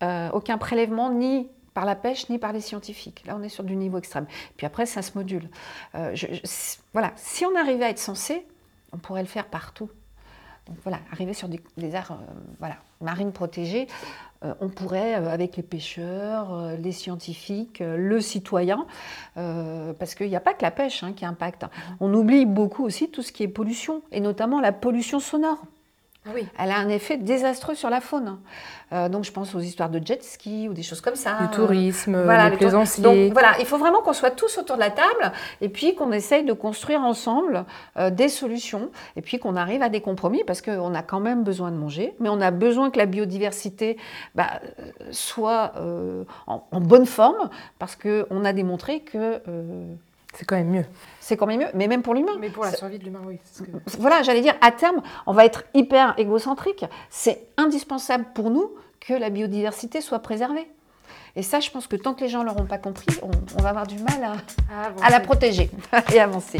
aucun prélèvement ni par la pêche ni par les scientifiques. Là, on est sur du niveau extrême. Puis après, ça se module. Voilà, si on arrivait à être censé, on pourrait le faire partout. Donc voilà, arriver sur des, des marines protégées, on pourrait, euh, avec les pêcheurs, euh, les scientifiques, euh, le citoyen, euh, parce qu'il n'y a pas que la pêche hein, qui impacte. On oublie beaucoup aussi tout ce qui est pollution, et notamment la pollution sonore. Oui. Elle a un effet désastreux sur la faune. Euh, donc je pense aux histoires de jet ski ou des choses comme ça. Le tourisme, Euh, Voilà, les plaisanciers. Donc voilà, il faut vraiment qu'on soit tous autour de la table et puis qu'on essaye de construire ensemble euh, des solutions et puis qu'on arrive à des compromis parce qu'on a quand même besoin de manger, mais on a besoin que la biodiversité bah, euh, soit euh, en, en bonne forme parce qu'on a démontré que euh, C'est quand même mieux. c'est quand même mieux, mais même pour l'humain. Mais pour la survie de l'humain, oui. que- Voilà, j'allais dire, à terme, on va être hyper égocentrique. C'est indispensable pour nous que la biodiversité soit préservée. Et ça, je pense que tant que les gens ne l'auront pas compris, on, on va avoir du mal à, à la protéger et avancer.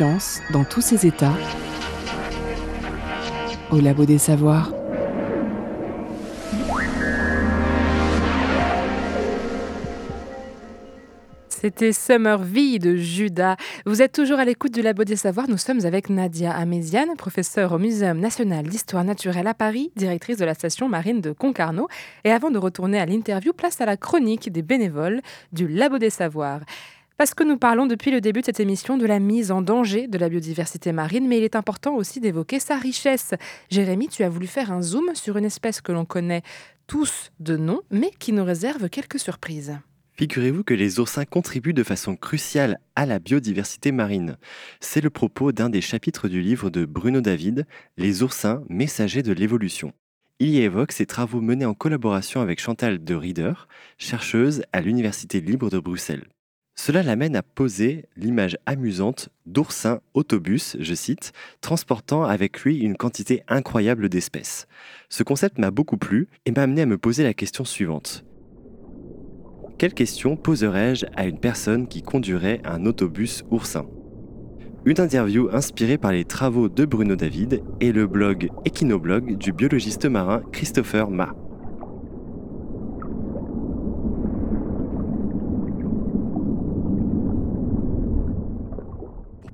Dans tous ses états au labo des savoirs. C'était Summer V de Judas. Vous êtes toujours à l'écoute du Labo des Savoirs. Nous sommes avec Nadia Améziane, professeure au Muséum national d'histoire naturelle à Paris, directrice de la station marine de Concarneau. Et avant de retourner à l'interview, place à la chronique des bénévoles du Labo des Savoirs. Parce que nous parlons depuis le début de cette émission de la mise en danger de la biodiversité marine, mais il est important aussi d'évoquer sa richesse. Jérémy, tu as voulu faire un zoom sur une espèce que l'on connaît tous de nom, mais qui nous réserve quelques surprises. Figurez-vous que les oursins contribuent de façon cruciale à la biodiversité marine. C'est le propos d'un des chapitres du livre de Bruno David, Les oursins, messagers de l'évolution. Il y évoque ses travaux menés en collaboration avec Chantal de Rieder, chercheuse à l'Université libre de Bruxelles. Cela l'amène à poser l'image amusante d'oursin autobus, je cite, transportant avec lui une quantité incroyable d'espèces. Ce concept m'a beaucoup plu et m'a amené à me poser la question suivante. Quelle question poserais-je à une personne qui conduirait un autobus oursin? Une interview inspirée par les travaux de Bruno David et le blog Equinoblog du biologiste marin Christopher Ma.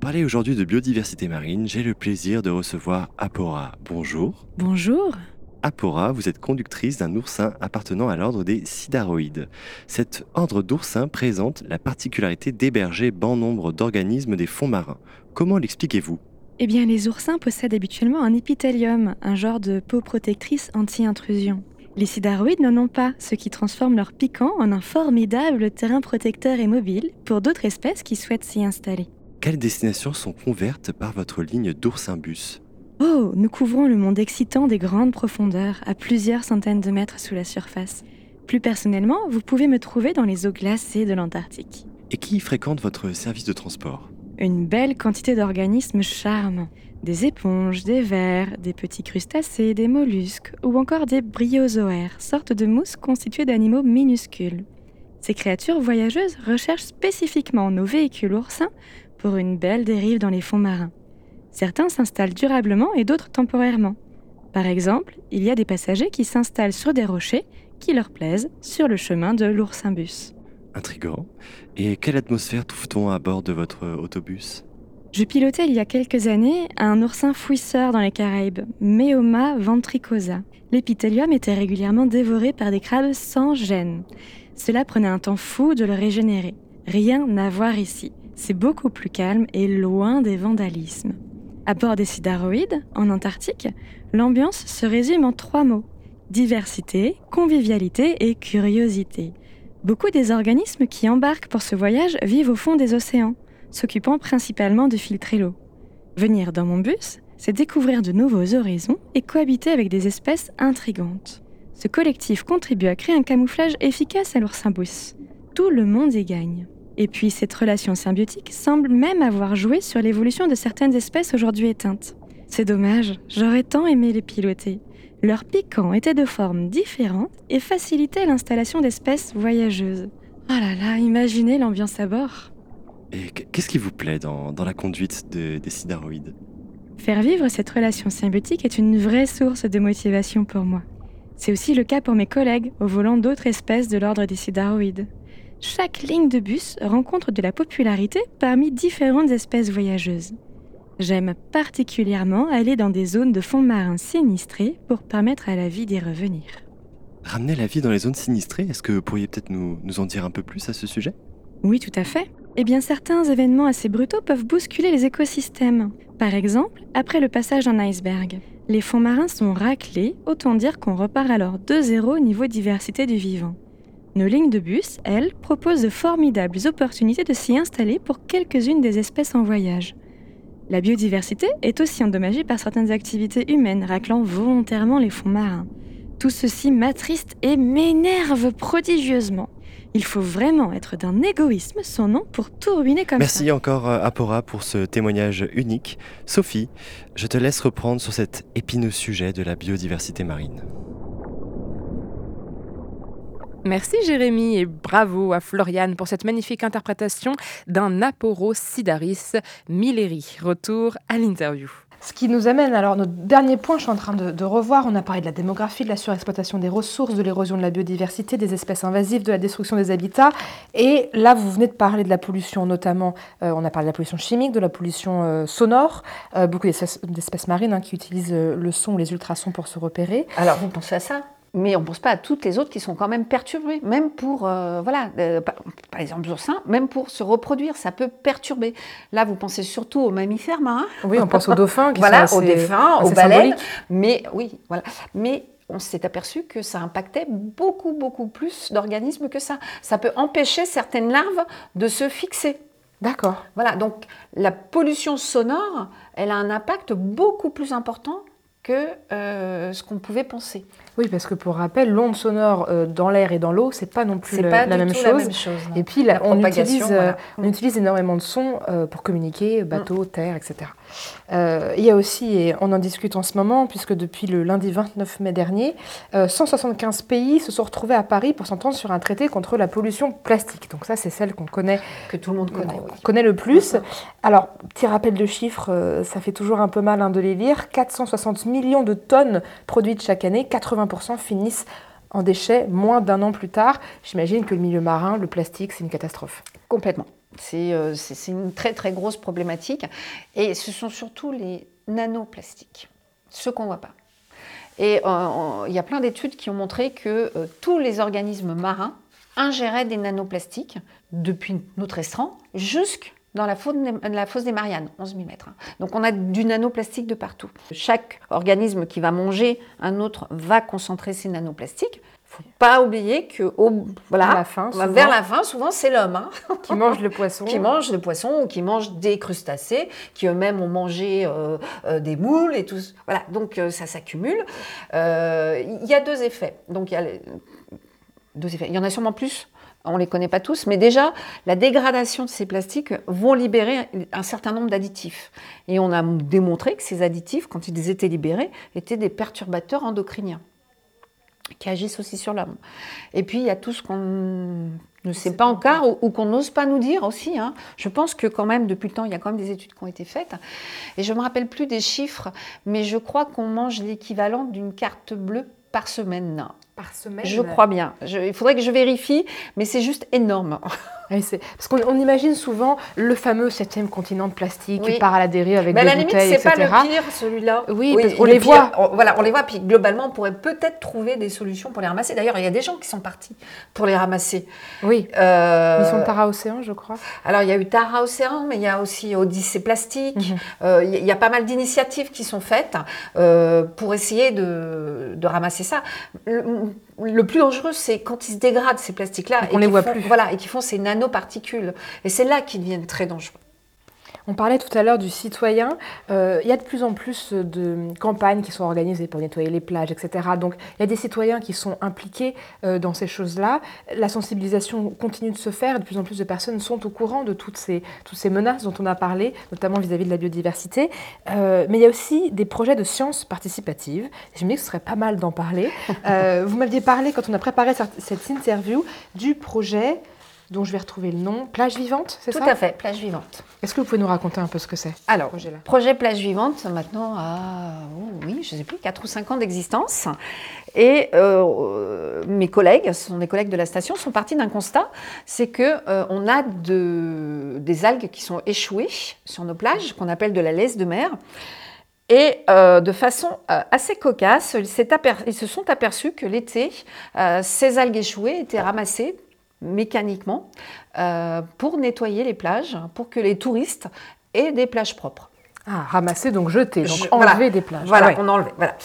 Pour parler aujourd'hui de biodiversité marine, j'ai le plaisir de recevoir Apora. Bonjour. Bonjour. Apora, vous êtes conductrice d'un oursin appartenant à l'ordre des sidaroïdes. Cet ordre d'oursins présente la particularité d'héberger bon nombre d'organismes des fonds marins. Comment l'expliquez-vous? Eh bien, les oursins possèdent habituellement un épithélium, un genre de peau protectrice anti-intrusion. Les sidaroïdes n'en ont pas, ce qui transforme leur piquant en un formidable terrain protecteur et mobile pour d'autres espèces qui souhaitent s'y installer. Quelles destinations sont couvertes par votre ligne d'oursin-bus Oh, nous couvrons le monde excitant des grandes profondeurs, à plusieurs centaines de mètres sous la surface. Plus personnellement, vous pouvez me trouver dans les eaux glacées de l'Antarctique. Et qui fréquente votre service de transport? Une belle quantité d'organismes charmants. Des éponges, des vers, des petits crustacés, des mollusques ou encore des bryozoaires, sortes de mousses constituées d'animaux minuscules. Ces créatures voyageuses recherchent spécifiquement nos véhicules oursins pour une belle dérive dans les fonds marins. Certains s'installent durablement et d'autres temporairement. Par exemple, il y a des passagers qui s'installent sur des rochers qui leur plaisent sur le chemin de l'oursin-bus. Intrigant. Et quelle atmosphère trouve-t-on à bord de votre autobus? Je pilotais il y a quelques années un oursin fouisseur dans les Caraïbes, Meoma ventricosa. L'épithélium était régulièrement dévoré par des crabes sans gêne. Cela prenait un temps fou de le régénérer. Rien à voir ici. C'est beaucoup plus calme et loin des vandalismes. À bord des sidaroïdes, en Antarctique, l'ambiance se résume en trois mots. Diversité, convivialité et curiosité. Beaucoup des organismes qui embarquent pour ce voyage vivent au fond des océans, s'occupant principalement de filtrer l'eau. Venir dans mon bus, c'est découvrir de nouveaux horizons et cohabiter avec des espèces intrigantes. Ce collectif contribue à créer un camouflage efficace à l'oursin-bousse. Tout le monde y gagne. Et puis cette relation symbiotique semble même avoir joué sur l'évolution de certaines espèces aujourd'hui éteintes. C'est dommage, j'aurais tant aimé les piloter. Leur piquant était de formes différentes et facilitait l'installation d'espèces voyageuses. Oh là là, imaginez l'ambiance à bord. Et qu'est-ce qui vous plaît dans, dans la conduite de, des sidaroïdes? Faire vivre cette relation symbiotique est une vraie source de motivation pour moi. C'est aussi le cas pour mes collègues au volant d'autres espèces de l'ordre des sidaroïdes chaque ligne de bus rencontre de la popularité parmi différentes espèces voyageuses. J'aime particulièrement aller dans des zones de fonds marins sinistrés pour permettre à la vie d'y revenir. Ramener la vie dans les zones sinistrées, est-ce que vous pourriez peut-être nous, nous en dire un peu plus à ce sujet? Oui, tout à fait. Eh bien, certains événements assez brutaux peuvent bousculer les écosystèmes. Par exemple, après le passage d'un iceberg. Les fonds marins sont raclés, autant dire qu'on repart alors de zéro au niveau diversité du vivant. Nos lignes de bus, elles, proposent de formidables opportunités de s'y installer pour quelques-unes des espèces en voyage. La biodiversité est aussi endommagée par certaines activités humaines raclant volontairement les fonds marins. Tout ceci m'attriste et m'énerve prodigieusement. Il faut vraiment être d'un égoïsme sans nom pour tout ruiner comme Merci ça. Merci encore Apora pour ce témoignage unique. Sophie, je te laisse reprendre sur cet épineux sujet de la biodiversité marine. Merci Jérémy et bravo à Floriane pour cette magnifique interprétation d'un Aporo Sidaris Milleri. Retour à l'interview. Ce qui nous amène, alors, notre dernier point, je suis en train de, de revoir. On a parlé de la démographie, de la surexploitation des ressources, de l'érosion de la biodiversité, des espèces invasives, de la destruction des habitats. Et là, vous venez de parler de la pollution, notamment, euh, on a parlé de la pollution chimique, de la pollution euh, sonore, euh, beaucoup d'espèces d'espèces marines hein, qui utilisent euh, le son ou les ultrasons pour se repérer. Alors, vous pensez à ça? Mais on ne pense pas à toutes les autres qui sont quand même perturbées, même pour, euh, voilà, euh, par, exemple, les oursins, même pour se reproduire, ça peut perturber. Là, vous pensez surtout aux mammifères marins. Oui, on pense aux dauphins. Qui voilà, sont aux assez- dauphins, aux baleines. Mais oui, voilà. Mais on s'est aperçu que ça impactait beaucoup, beaucoup plus d'organismes que ça. Ça peut empêcher certaines larves de se fixer. D'accord. Voilà, donc la pollution sonore, elle a un impact beaucoup plus important que euh, ce qu'on pouvait penser. Oui, parce que pour rappel, l'onde sonore euh, dans l'air et dans l'eau, c'est pas non plus C'est le- pas la, même chose. la même chose. non. Et puis, La on, utilise, euh, on utilise énormément de sons pour communiquer, Mm. bateau, terre, etc. Euh, il y a aussi, et on en discute en ce moment, puisque depuis le lundi 29 mai dernier, euh, 175 pays se sont retrouvés à Paris pour s'entendre sur un traité contre la pollution plastique. Donc ça, c'est celle qu'on connaît, que tout le monde connaît. qu'on oui. connaît le plus. Alors, petit rappel de chiffres, euh, ça fait toujours un peu mal hein, de les lire. 460 millions de tonnes produites chaque année, 80% finissent en déchets moins d'un an plus tard. J'imagine que le milieu marin, le plastique, c'est une catastrophe. Complètement. C'est euh, c'est- une très très grosse problématique. Et ce sont surtout les nanoplastiques, ceux qu'on ne voit pas. Et euh, il y a plein d'études qui ont montré que euh, tous les organismes marins ingéraient des nanoplastiques depuis notre estran jusque dans la fosse, des, la fosse des Mariannes, 11 000 mètres. hein. Donc on a du nanoplastique de partout. Chaque organisme qui va manger un autre va concentrer ces nanoplastiques. Il ne faut pas oublier que au, voilà, À la fin, souvent. vers la fin, souvent c'est l'homme. hein Qui mange le poisson qui mangent le poisson ou qui mangent des crustacés, qui eux-mêmes ont mangé euh, euh, des moules et tout. Voilà, donc euh, ça s'accumule. Il y a deux effets. Donc il y a les- deux effets. Il y en a sûrement plus. On ne les connaît pas tous, mais déjà, la dégradation de ces plastiques vont libérer un certain nombre d'additifs. Et on a démontré que ces additifs, quand ils étaient libérés, étaient des perturbateurs endocriniens qui agissent aussi sur l'homme. Et puis, il y a tout ce qu'on ne sait pas encore ou, ou qu'on n'ose pas nous dire aussi. hein. Je pense que quand même, depuis le temps, il y a quand même des études qui ont été faites. Et je ne me rappelle plus des chiffres, mais je crois qu'on mange l'équivalent d'une carte bleue par semaine. par semaine. Je crois bien. Je- il faudrait que je vérifie, mais c'est juste énorme. Oui, Parce qu'on on imagine souvent le fameux septième continent de plastique Oui. qui part à la dérive avec Mais à la limite, c'est pas le pire, celui-là. Oui, parce le les pire, voit. on- voilà, on les voit. Puis globalement, on pourrait peut-être trouver des solutions pour les ramasser. D'ailleurs, il y a des gens qui sont partis pour les ramasser. Oui. Euh, Mission de Tara Océan, je crois. Alors, il y a eu Tara Océan, mais il y a aussi Odyssée Plastique. Mhm. Euh, Il y, il y a pas mal d'initiatives qui sont faites euh, pour essayer de, de ramasser ça. Le, le plus dangereux, c'est quand ils se dégradent, ces plastiques-là. Et et les voit font- plus. Voilà, et qui font ces nanoparticules. Et c'est là qu'ils deviennent très dangereux. On parlait tout à l'heure du citoyen. Euh, il y a de plus en plus de campagnes qui sont organisées pour nettoyer les plages, etc. Donc il y a des citoyens qui sont impliqués euh, dans ces choses-là. La sensibilisation continue de se faire. De plus en plus de personnes sont au courant de toutes ces, menaces dont on a parlé, notamment vis-à-vis de la biodiversité. Euh, mais il y a aussi des projets de sciences participatives. Je que ce serait pas mal d'en parler. Vous m'aviez parlé, quand on a préparé cette interview, du projet dont je vais retrouver le nom, Plage Vivante, c'est Tout ça à fait, plage vivante. Est-ce que vous pouvez nous raconter un peu ce que c'est Alors, projet-là projet Plage Vivante, maintenant à, oh oui, je ne sais plus, 4 ou 5 ans d'existence. Et euh, mes collègues, ce sont des collègues de la station, sont partis d'un constat, c'est que euh, on a de, des algues qui sont échouées sur nos plages, qu'on appelle de la laisse de mer. Et euh, de façon euh, assez cocasse, ils se sont aperçus que l'été, euh, ces algues échouées étaient ramassées mécaniquement euh, pour nettoyer les plages, pour que les touristes aient des plages propres. Ah, ramasser, donc jeter, donc Je- enlever voilà. des plages. Voilà, Ah ouais. on enlevait. Voilà.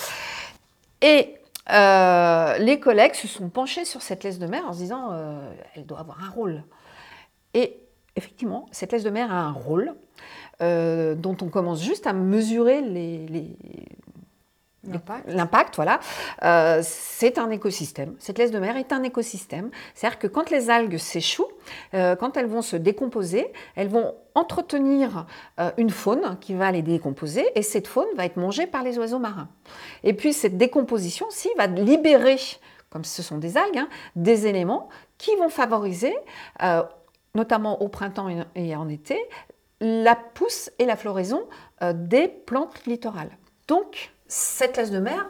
Et euh, les collègues se sont penchés sur cette laisse de mer en se disant euh, elle doit avoir un rôle. Et effectivement, cette laisse de mer a un rôle euh, dont on commence juste à mesurer les- les, L'impact. Voilà. Euh, c'est un écosystème. Cette laisse de mer est un écosystème. C'est-à-dire que quand les algues s'échouent, euh, quand elles vont se décomposer, elles vont entretenir euh, une faune qui va les décomposer et cette faune va être mangée par les oiseaux marins. Et puis cette décomposition aussi va libérer, comme ce sont des algues, hein, des éléments qui vont favoriser, notamment au printemps et- en été, la pousse et la floraison des plantes littorales. Donc, cette laisse de mer,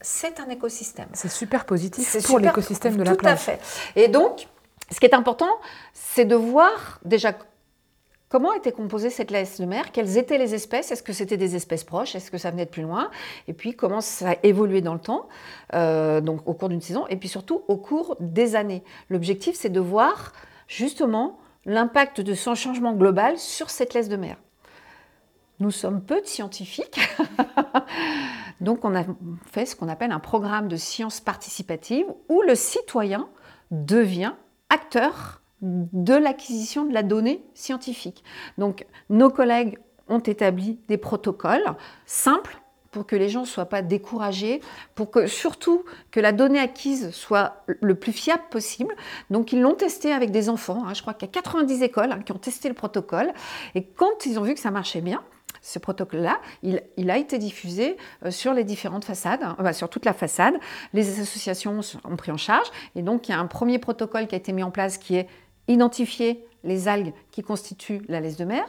c'est un écosystème. C'est super positif pour l'écosystème de la Tout plage. à fait. Et donc, ce qui est important, c'est de voir déjà comment était composée cette laisse de mer, quelles étaient les espèces, est-ce que c'était des espèces proches, est-ce que ça venait de plus loin, et puis comment ça a évolué dans le temps, euh, donc au cours d'une saison, et puis surtout au cours des années. L'objectif, c'est de voir justement l'impact de son changement global sur cette laisse de mer. Nous sommes peu de scientifiques, donc on a fait ce qu'on appelle un programme de sciences participatives où le citoyen devient acteur de l'acquisition de la donnée scientifique. Donc nos collègues ont établi des protocoles simples pour que les gens ne soient pas découragés, pour que surtout que la donnée acquise soit le plus fiable possible. Donc ils l'ont testé avec des enfants. hein. Je crois qu'il y a 90 écoles hein, qui ont testé le protocole. Et quand ils ont vu que ça marchait bien, ce protocole-là, il, a été diffusé euh, sur les différentes façades, hein, sur toute la façade. Les associations ont pris en charge. Et donc, il y a un premier protocole qui a été mis en place qui est identifier les algues qui constituent la laisse de mer.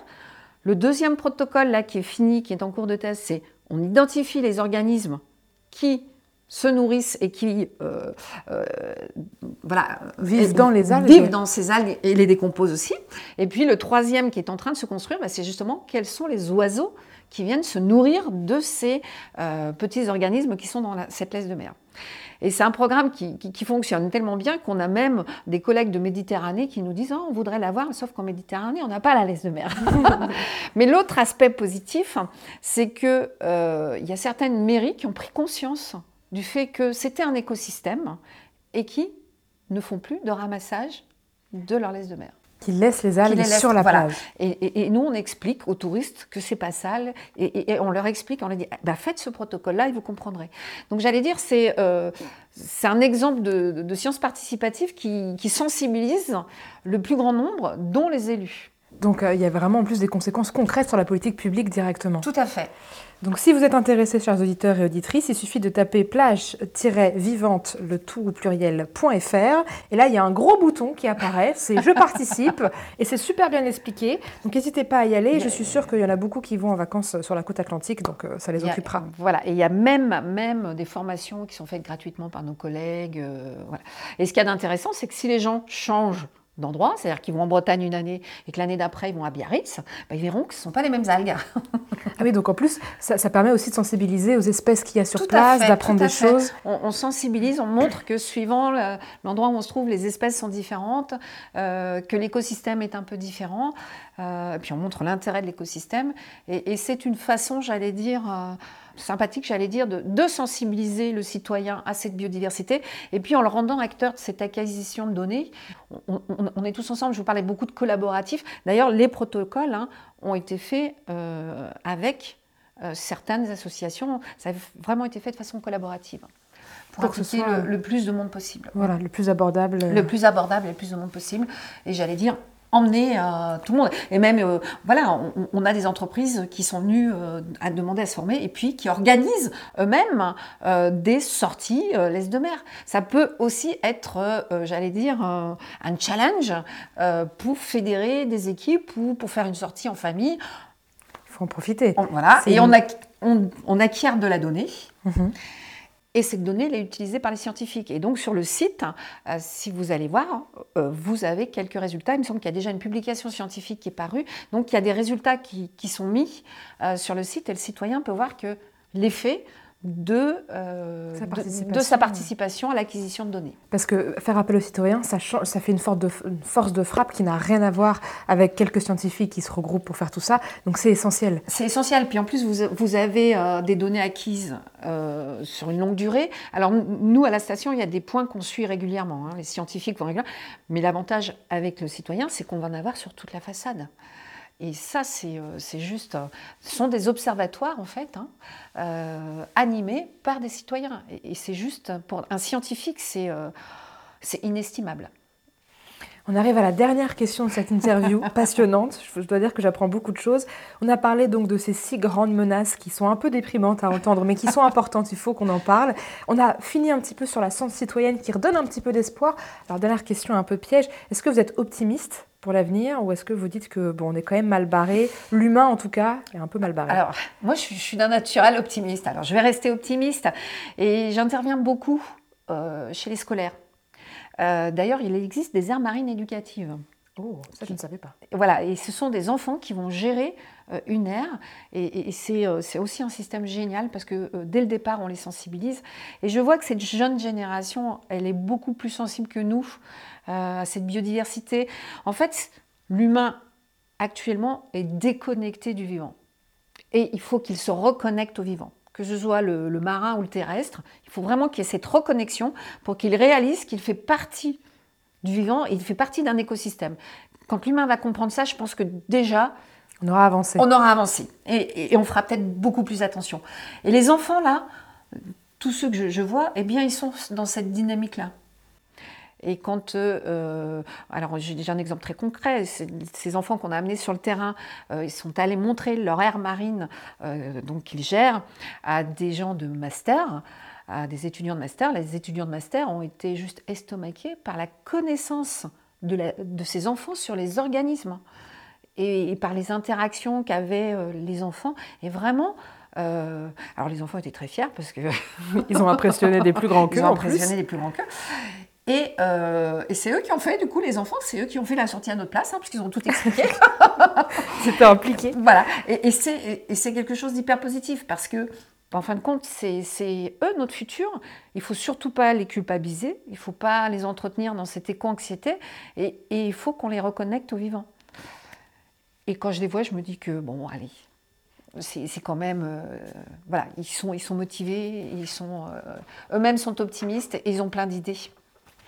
Le deuxième protocole, là, qui est fini, qui est en cours de test, c'est on identifie les organismes qui se nourrissent et qui euh, euh, voilà, Vivent dans les algues. Vivent dans ces algues et les décomposent aussi. Et puis le troisième qui est en train de se construire, bah, c'est justement quels sont les oiseaux qui viennent se nourrir de ces euh, petits organismes qui sont dans la- cette laisse de mer. Et c'est un programme qui, qui- qui fonctionne tellement bien qu'on a même des collègues de Méditerranée qui nous disent Oh, on voudrait l'avoir, sauf qu'en Méditerranée, on n'a pas la laisse de mer. Mais l'autre aspect positif, c'est qu'il y a certaines mairies qui ont pris conscience du fait que c'était un écosystème et qui ne font plus de ramassage de leur laisse de mer. Qui laisse les algues laissent, sur la voilà. plage. Et, et- et nous, on explique aux touristes que c'est pas sale, et, on leur explique, on leur dit, bah, faites ce protocole-là et vous comprendrez. Donc j'allais dire, c'est euh, un exemple de, de- de science participative qui, qui sensibilise le plus grand nombre, dont les élus. Donc euh, il y a vraiment en plus des conséquences concrètes sur la politique publique directement. Tout à fait. Donc si vous êtes intéressés, chers auditeurs et auditrices, il suffit de taper plage-vivante, le tout au pluriel.fr. Et là, il y a un gros bouton qui apparaît, c'est Je participe. et c'est super bien expliqué. Donc n'hésitez pas à y aller. Je suis sûre qu'il y en a beaucoup qui vont en vacances sur la côte atlantique, donc euh, ça les a- occupera. Voilà, et il y a même, même des formations qui sont faites gratuitement par nos collègues. euh, voilà. Et ce qu'il y a d'intéressant, c'est que si les gens changent d'endroit, c'est-à-dire qu'ils vont en Bretagne une année et que l'année d'après ils vont à Biarritz, bah, ils verront que ce ne sont pas les mêmes algues. Ah oui, donc en plus, ça, ça permet aussi de sensibiliser aux espèces qu'il y a sur Tout place, d'apprendre des fait. choses. On, on sensibilise, on montre que suivant le- l'endroit où on se trouve, les espèces sont différentes, euh, que l'écosystème est un peu différent. euh, et puis on montre l'intérêt de l'écosystème. Et, et c'est une façon, j'allais dire, euh, sympathique, j'allais dire, de, de sensibiliser le citoyen à cette biodiversité. Et puis en le rendant acteur de cette acquisition de données, on, on- on est tous ensemble. Je vous parlais beaucoup de collaboratifs. D'ailleurs, les protocoles hein, ont été faits euh, avec euh, certaines associations. Ça a vraiment été fait de façon collaborative pour, que ce soit- le, le plus de monde possible. Voilà, le plus abordable. euh, Le plus abordable et le plus de monde possible. Et j'allais dire, emmener euh, tout le monde. Et même, euh, voilà, on, on a des entreprises qui sont venues euh, à demander à se former et puis qui organisent eux-mêmes des sorties laisse de mer. Ça peut aussi être, j'allais dire, un challenge pour fédérer des équipes ou pour faire une sortie en famille. Il faut en profiter. On- voilà, et une- on, ac- on- on acquiert de la donnée. Mhm. Et cette donnée, elle est utilisée par les scientifiques. Et donc sur le site, euh, si vous allez voir, euh, vous avez quelques résultats. Il me semble qu'il y a déjà une publication scientifique qui est parue. Donc il y a des résultats qui, qui sont mis euh, sur le site et le citoyen peut voir que l'effet de, euh, Sa participation. de sa participation à l'acquisition de données. Parce que faire appel aux citoyens, ça, change- ça fait une force, de, une force de frappe qui n'a rien à voir avec quelques scientifiques qui se regroupent pour faire tout ça. Donc c'est essentiel. C'est essentiel. Puis en plus, vous, vous avez euh, des données acquises euh, sur une longue durée. Alors nous, à la station, il y a des points qu'on suit régulièrement. hein. Les scientifiques vont régulièrement. Mais l'avantage avec le citoyen, c'est qu'on va en avoir sur toute la façade. Et ça, c'est euh, juste. euh, ce sont des observatoires, en fait, hein, euh, animés par des citoyens. Et, et c'est juste, pour un scientifique, c'est euh, inestimable. On arrive à la dernière question de cette interview passionnante. Je, je dois dire que j'apprends beaucoup de choses. On a parlé donc de ces six grandes menaces qui sont un peu déprimantes à entendre, mais qui sont importantes. Il faut qu'on en parle. On a fini un petit peu sur la science citoyenne qui redonne un petit peu d'espoir. Alors dernière question un peu piège. Est-ce que vous êtes optimiste? Pour l'avenir ou est-ce que vous dites que bon, on est quand même mal barré? L'humain, en tout cas, est un peu mal barré. Alors, moi, je suis, d'un naturel optimiste. Alors, je vais rester optimiste et j'interviens beaucoup euh, chez les scolaires. Euh, D'ailleurs, il existe des aires marines éducatives. oh, ça, je ne savais pas. Voilà, et ce sont des enfants qui vont gérer euh, une aire. Et, et- c'est euh, aussi un système génial parce que euh, dès le départ, on les sensibilise. Et je vois que cette jeune génération, elle est beaucoup plus sensible que nous euh, à cette biodiversité. En fait, l'humain, actuellement, est déconnecté du vivant. Et il faut qu'il se reconnecte au vivant. Que ce soit le, le marin ou le terrestre, il faut vraiment qu'il y ait cette reconnexion pour qu'il réalise qu'il fait partie du vivant et il fait partie d'un écosystème. Quand l'humain va comprendre ça, je pense que déjà, On aura avancé. on aura avancé et, et- et on fera peut-être beaucoup plus attention. Et les enfants, là, tous ceux que je, je vois, eh bien, ils sont dans cette dynamique-là. Et quand, euh, alors j'ai déjà un exemple très concret, ces enfants qu'on a amenés sur le terrain, euh, ils sont allés montrer leur aire marine, euh, donc qu'ils gèrent, à des gens de master, à des étudiants de master. Les étudiants de master ont été juste estomaqués par la connaissance de, la- de ces enfants sur les organismes et, et par les interactions qu'avaient les enfants. Et vraiment, euh, alors les enfants étaient très fiers parce que Ils ont impressionné des plus grands ils qu'eux ont impressionné plus. les plus grands qu'eux. Et, euh, et c'est eux qui ont fait, du coup, les enfants, c'est eux qui ont fait la sortie à notre place, hein, parce qu'ils ont tout expliqué. C'était impliqué. voilà. Et, et c'est quelque chose d'hyper positif, parce que, en fin de compte, c'est eux notre futur. Il faut surtout pas les culpabiliser, il faut pas les entretenir dans cette éco-anxiété, et, et il faut qu'on les reconnecte au vivant. Et quand je les vois, je me dis que, bon, allez, c'est c'est quand même, euh, voilà, ils sont, ils sont motivés, ils sont, euh, eux-mêmes sont optimistes, et ils ont plein d'idées.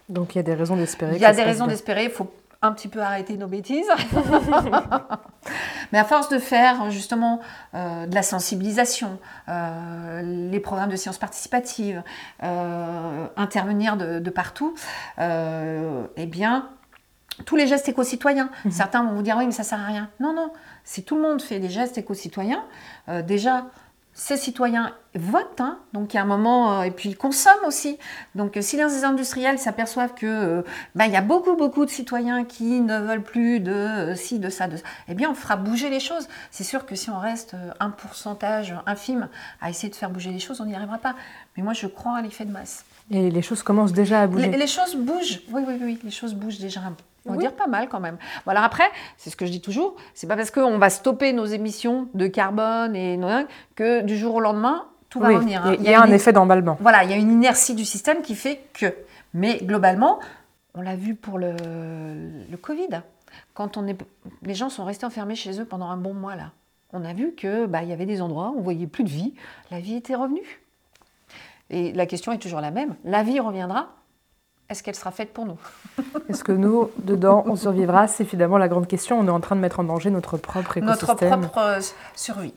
Donc il y a des raisons d'espérer. Il y a des raisons d'espérer, il faut un petit peu arrêter nos bêtises. Mais à force de faire justement euh, de la sensibilisation, euh, les programmes de sciences participatives, euh, intervenir de, de partout, eh bien, tous les gestes éco-citoyens. Certains vont vous dire oui, mais ça sert à rien. Non, non. Si tout le monde fait des gestes éco-citoyens, déjà, ces citoyens votent, hein, donc il y a un moment, euh, et puis ils consomment aussi. Donc euh, si les industriels s'aperçoivent que euh, ben, il y a beaucoup, beaucoup de citoyens qui ne veulent plus de ci, de ça, de ça, eh bien on fera bouger les choses. C'est sûr que si on reste un pourcentage infime à essayer de faire bouger les choses, on n'y arrivera pas. Mais moi je crois à l'effet de masse. Et les choses commencent déjà à bouger. Les, les choses bougent, oui, oui, oui, les choses bougent déjà. On va Oui. dire pas mal quand même. Bon, alors après, c'est ce que je dis toujours, c'est pas parce qu'on va stopper nos émissions de carbone et nos- que du jour au lendemain, tout va Oui, revenir. hein. il y a, il y a un une- effet d'emballement. Voilà, il y a une inertie du système qui fait que. Mais globalement, on l'a vu pour le, le Covid. Quand on est, les gens sont restés enfermés chez eux pendant un bon mois là, on a vu que bah, il y avait des endroits où on voyait plus de vie, la vie était revenue. Et la question est toujours la même. La vie reviendra. Est-ce qu'elle sera faite pour nous Est-ce que nous, dedans, on survivra? C'est finalement la grande question. On est en train de mettre en danger notre propre écosystème. Notre propre euh, survie.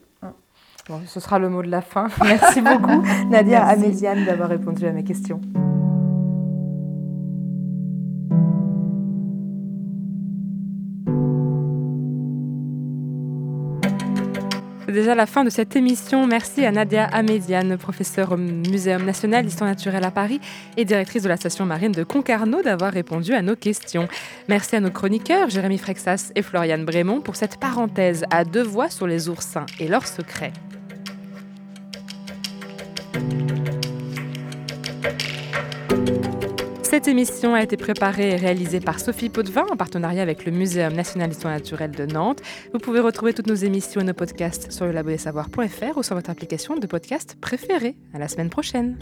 Bon, ce sera le mot de la fin. Merci beaucoup, Nadia. Améziane, d'avoir répondu à mes questions. C'est déjà la fin de cette émission. Merci à Nadia Améziane, professeure au Muséum national d'histoire naturelle à Paris et directrice de la station marine de Concarneau, d'avoir répondu à nos questions. Merci à nos chroniqueurs, Jérémy Frexas et Floriane Brémond, pour cette parenthèse à deux voix sur les oursins et leurs secrets. Cette émission a été préparée et réalisée par Sophie Potvin en partenariat avec le Muséum national d'histoire naturelle de Nantes. Vous pouvez retrouver toutes nos émissions et nos podcasts sur le labo ou sur votre application de podcast préférée. À la semaine prochaine.